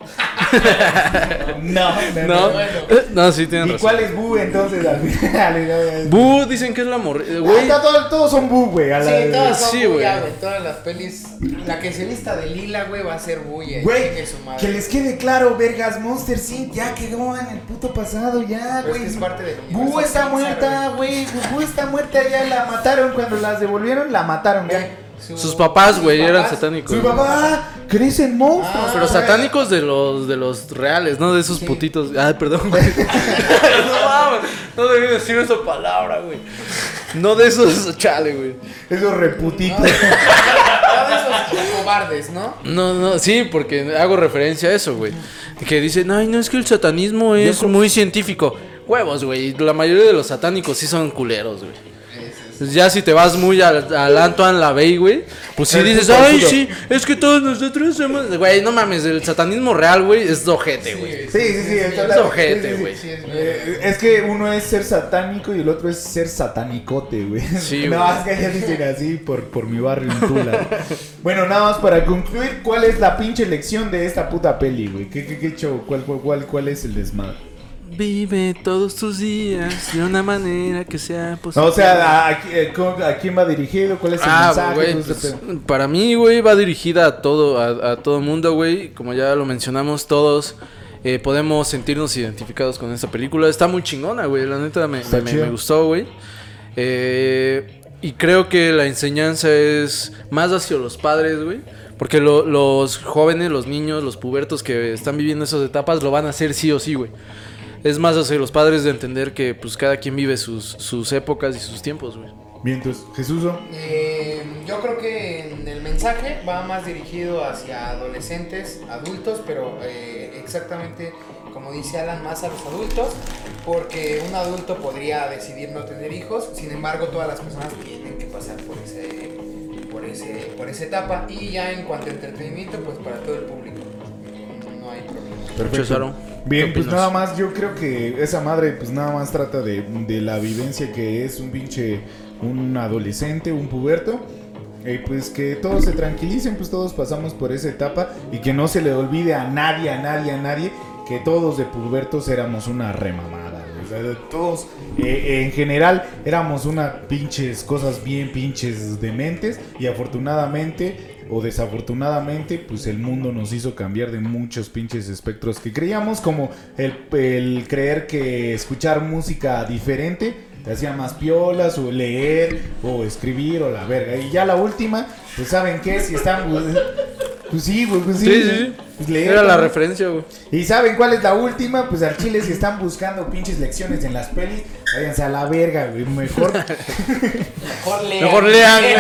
No, [laughs] No. Bueno. No, sí, tienen ¿Y razón. cuál es Bu entonces al final? Bu, dicen que es la morrida, güey. Ah, todos, todos son Bu, güey. Sí, todas son sí, güey. Todas las pelis. La que se vista de lila, güey, va a ser bulla. y que les quede claro, vergas, Monster Inc. ya quedó en el puto pasado, ya, güey. que es parte del Bu está muerta, güey. Bu está muerta, ya la mataron. Cuando las devolvieron, la mataron, güey. Su- Sus papás, güey, eran satánicos. Su papá, crecen monstruos. Ah, Pero satánicos de los de los reales, no de esos Sí. putitos. Ay, perdón, güey. [laughs] no mames, no debí decir esa palabra, güey. No de esos, chale, güey. Esos reputitos. No, de esos cobardes, ¿no? No, no, sí, porque hago referencia a eso, güey. Que dicen, ay, no, es que el satanismo es creo- muy científico. Huevos, güey. La mayoría de los satánicos sí son culeros, güey. Ya si te vas muy al, al Antoine Lavey, güey, pues sí dices, ay, puto". sí, es que todos nosotros somos... Güey, no mames, el satanismo real, güey, es ojete, güey. Sí, sí, sí. es claro. ojete, Sí, sí, sí. güey. Sí, es Eh, es que uno es ser satánico y el otro es ser satanicote, güey. Sí, [laughs] no, es que ya dicen así por, por mi barrio en Tula. bueno, nada más para concluir, ¿cuál es la pinche lección de esta puta peli, güey? ¿Qué, qué, qué show? ¿Cuál, cuál, cuál, cuál es el desmadre? Vive todos tus días de una manera que sea No, posible. o sea, ¿a, a- eh, a quién va dirigido? ¿Cuál es el Ah, mensaje? ese pues, para mí, güey, va dirigida a todo, a, a todo mundo, güey. Como ya lo mencionamos todos, eh, podemos sentirnos identificados con esta película. Está muy chingona, güey. La neta me, gustó, güey. Eh, y creo que la enseñanza es más hacia los padres, güey. Porque lo- los jóvenes, los niños, los pubertos que están viviendo esas etapas lo van a hacer sí o sí, güey. Es más hacia los padres de entender que pues cada quien vive sus, sus épocas y sus tiempos, güey. Bien, entonces, Jesús. Eh, yo creo que en el mensaje va más dirigido hacia adolescentes, adultos, pero eh, exactamente como dice Alan, más a los adultos, porque un adulto podría decidir no tener hijos, sin embargo todas las personas tienen que pasar por ese, por ese, por esa etapa y ya en cuanto a entretenimiento, pues para todo el público, hay problema. Perfecto. Bien, ¿qué pues nada más, yo creo que esa madre, pues nada más trata de, de la vivencia que es un pinche, un adolescente, un puberto. Y pues que todos se tranquilicen, pues todos pasamos por esa etapa y que no se le olvide a nadie, a nadie, a nadie, que todos de pubertos éramos una remamada. O sea, todos, eh, en general, éramos unas pinches cosas bien pinches dementes y afortunadamente o desafortunadamente, pues el mundo nos hizo cambiar de muchos pinches espectros que creíamos, como el, creer que escuchar música diferente te hacía más piolas, o leer, o escribir, o la verga. Y ya la última, pues saben qué, si están... Pues sí, güey, pues sí. Sí, sí. Pues leer Era la referencia, güey. ¿Y saben cuál es la última? Pues al chile si están buscando pinches lecciones en las pelis, váyanse a la verga, güey. Mejor [laughs] Mejor lean. Mejor lean. [laughs]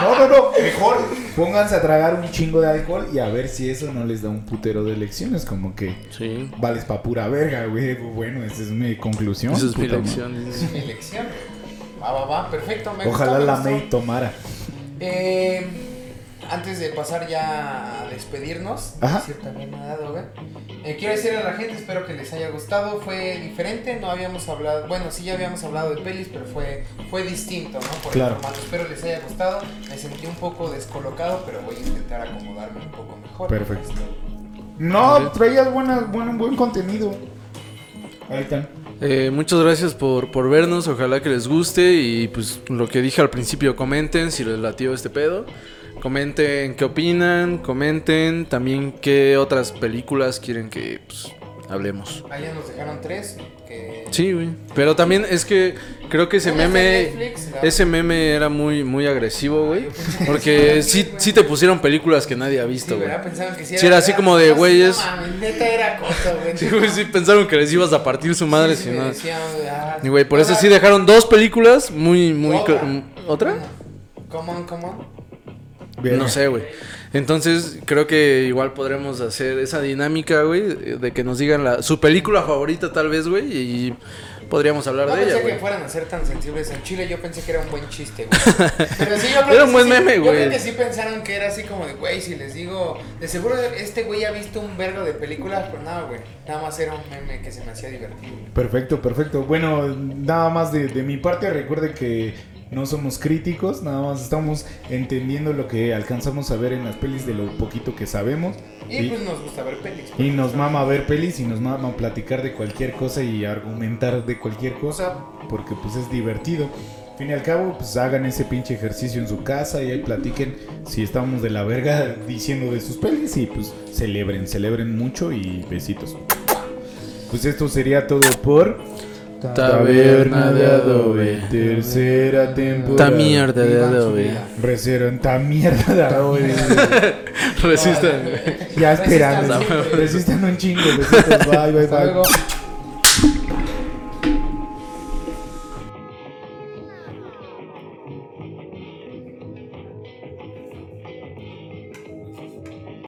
No, no, no. Mejor pónganse a tragar un chingo de alcohol y a ver si eso no les da un putero de lecciones. Como que Sí. vales pa' pura verga, güey. Bueno, esa es mi conclusión. Esa es mi lección. Es mi elección. Va, va, va, perfecto. Me Ojalá gustó, la. May tomara. Eh, antes de pasar ya a despedirnos, Ajá. decir también nada, güey. Eh, quiero decirle a la gente, espero que les haya gustado. Fue diferente, no habíamos hablado, bueno, sí ya habíamos hablado de pelis, pero fue, fue distinto, ¿no? Por Claro. el formato. Espero les haya gustado. Me sentí un poco descolocado, pero voy a intentar acomodarme un poco mejor. Perfecto. No, traías buena, buen, buen contenido. Ahí están. Eh, muchas gracias por, por vernos, ojalá que les guste y pues lo que dije al principio, comenten si les latió este pedo, comenten qué opinan, comenten también qué otras películas quieren que pues, hablemos. Allá nos dejaron tres. Que... Sí, güey. Pero también es que creo que ese meme, Netflix, ese meme era muy, muy agresivo, güey. Porque sí, sí, te pusieron películas que nadie ha visto, güey. que sí Sí, era así como de, güeyes. No, mames, neta era cosa, güey. Sí, güey, sí pensaron que les ibas a partir su madre si no. ah, Y güey, por eso sí dejaron dos películas muy, muy... Otra. ¿Otra? Come on, come on. Bien. No sé, güey. Entonces, creo que igual podremos hacer esa dinámica, güey, de que nos digan la, su película favorita tal vez, güey, y podríamos hablar No de ella, pensé que fueran a ser tan sensibles en Chile, yo pensé que era un buen chiste, güey. [laughs] Pero sí, yo creo Era que un buen sí, meme, Yo güey. creo que sí pensaron que era así como de, güey, si les digo, de seguro este güey ha visto un vergo de películas, pero nada, güey. Nada más era un meme que se me hacía divertido. Perfecto, perfecto. Bueno, nada más de, de mi parte, recuerde que no somos críticos, nada más estamos entendiendo lo que alcanzamos a ver en las pelis de lo poquito que sabemos. Y Y- pues nos gusta ver pelis. Y nos mama ver pelis y nos mama platicar de cualquier cosa y argumentar de cualquier cosa porque pues es divertido. Al fin y al cabo, pues hagan ese pinche ejercicio en su casa y ahí platiquen si estamos de la verga [laughs] diciendo de sus pelis y pues celebren, celebren mucho y besitos. Pues esto sería todo por Taberna de adobe. Tercera temporada. Ta mierda de adobe. Recero, ta mierda de adobe. [laughs] Resistan. Ya esperando. Resistan. Un chingo. Bye, bye, bye.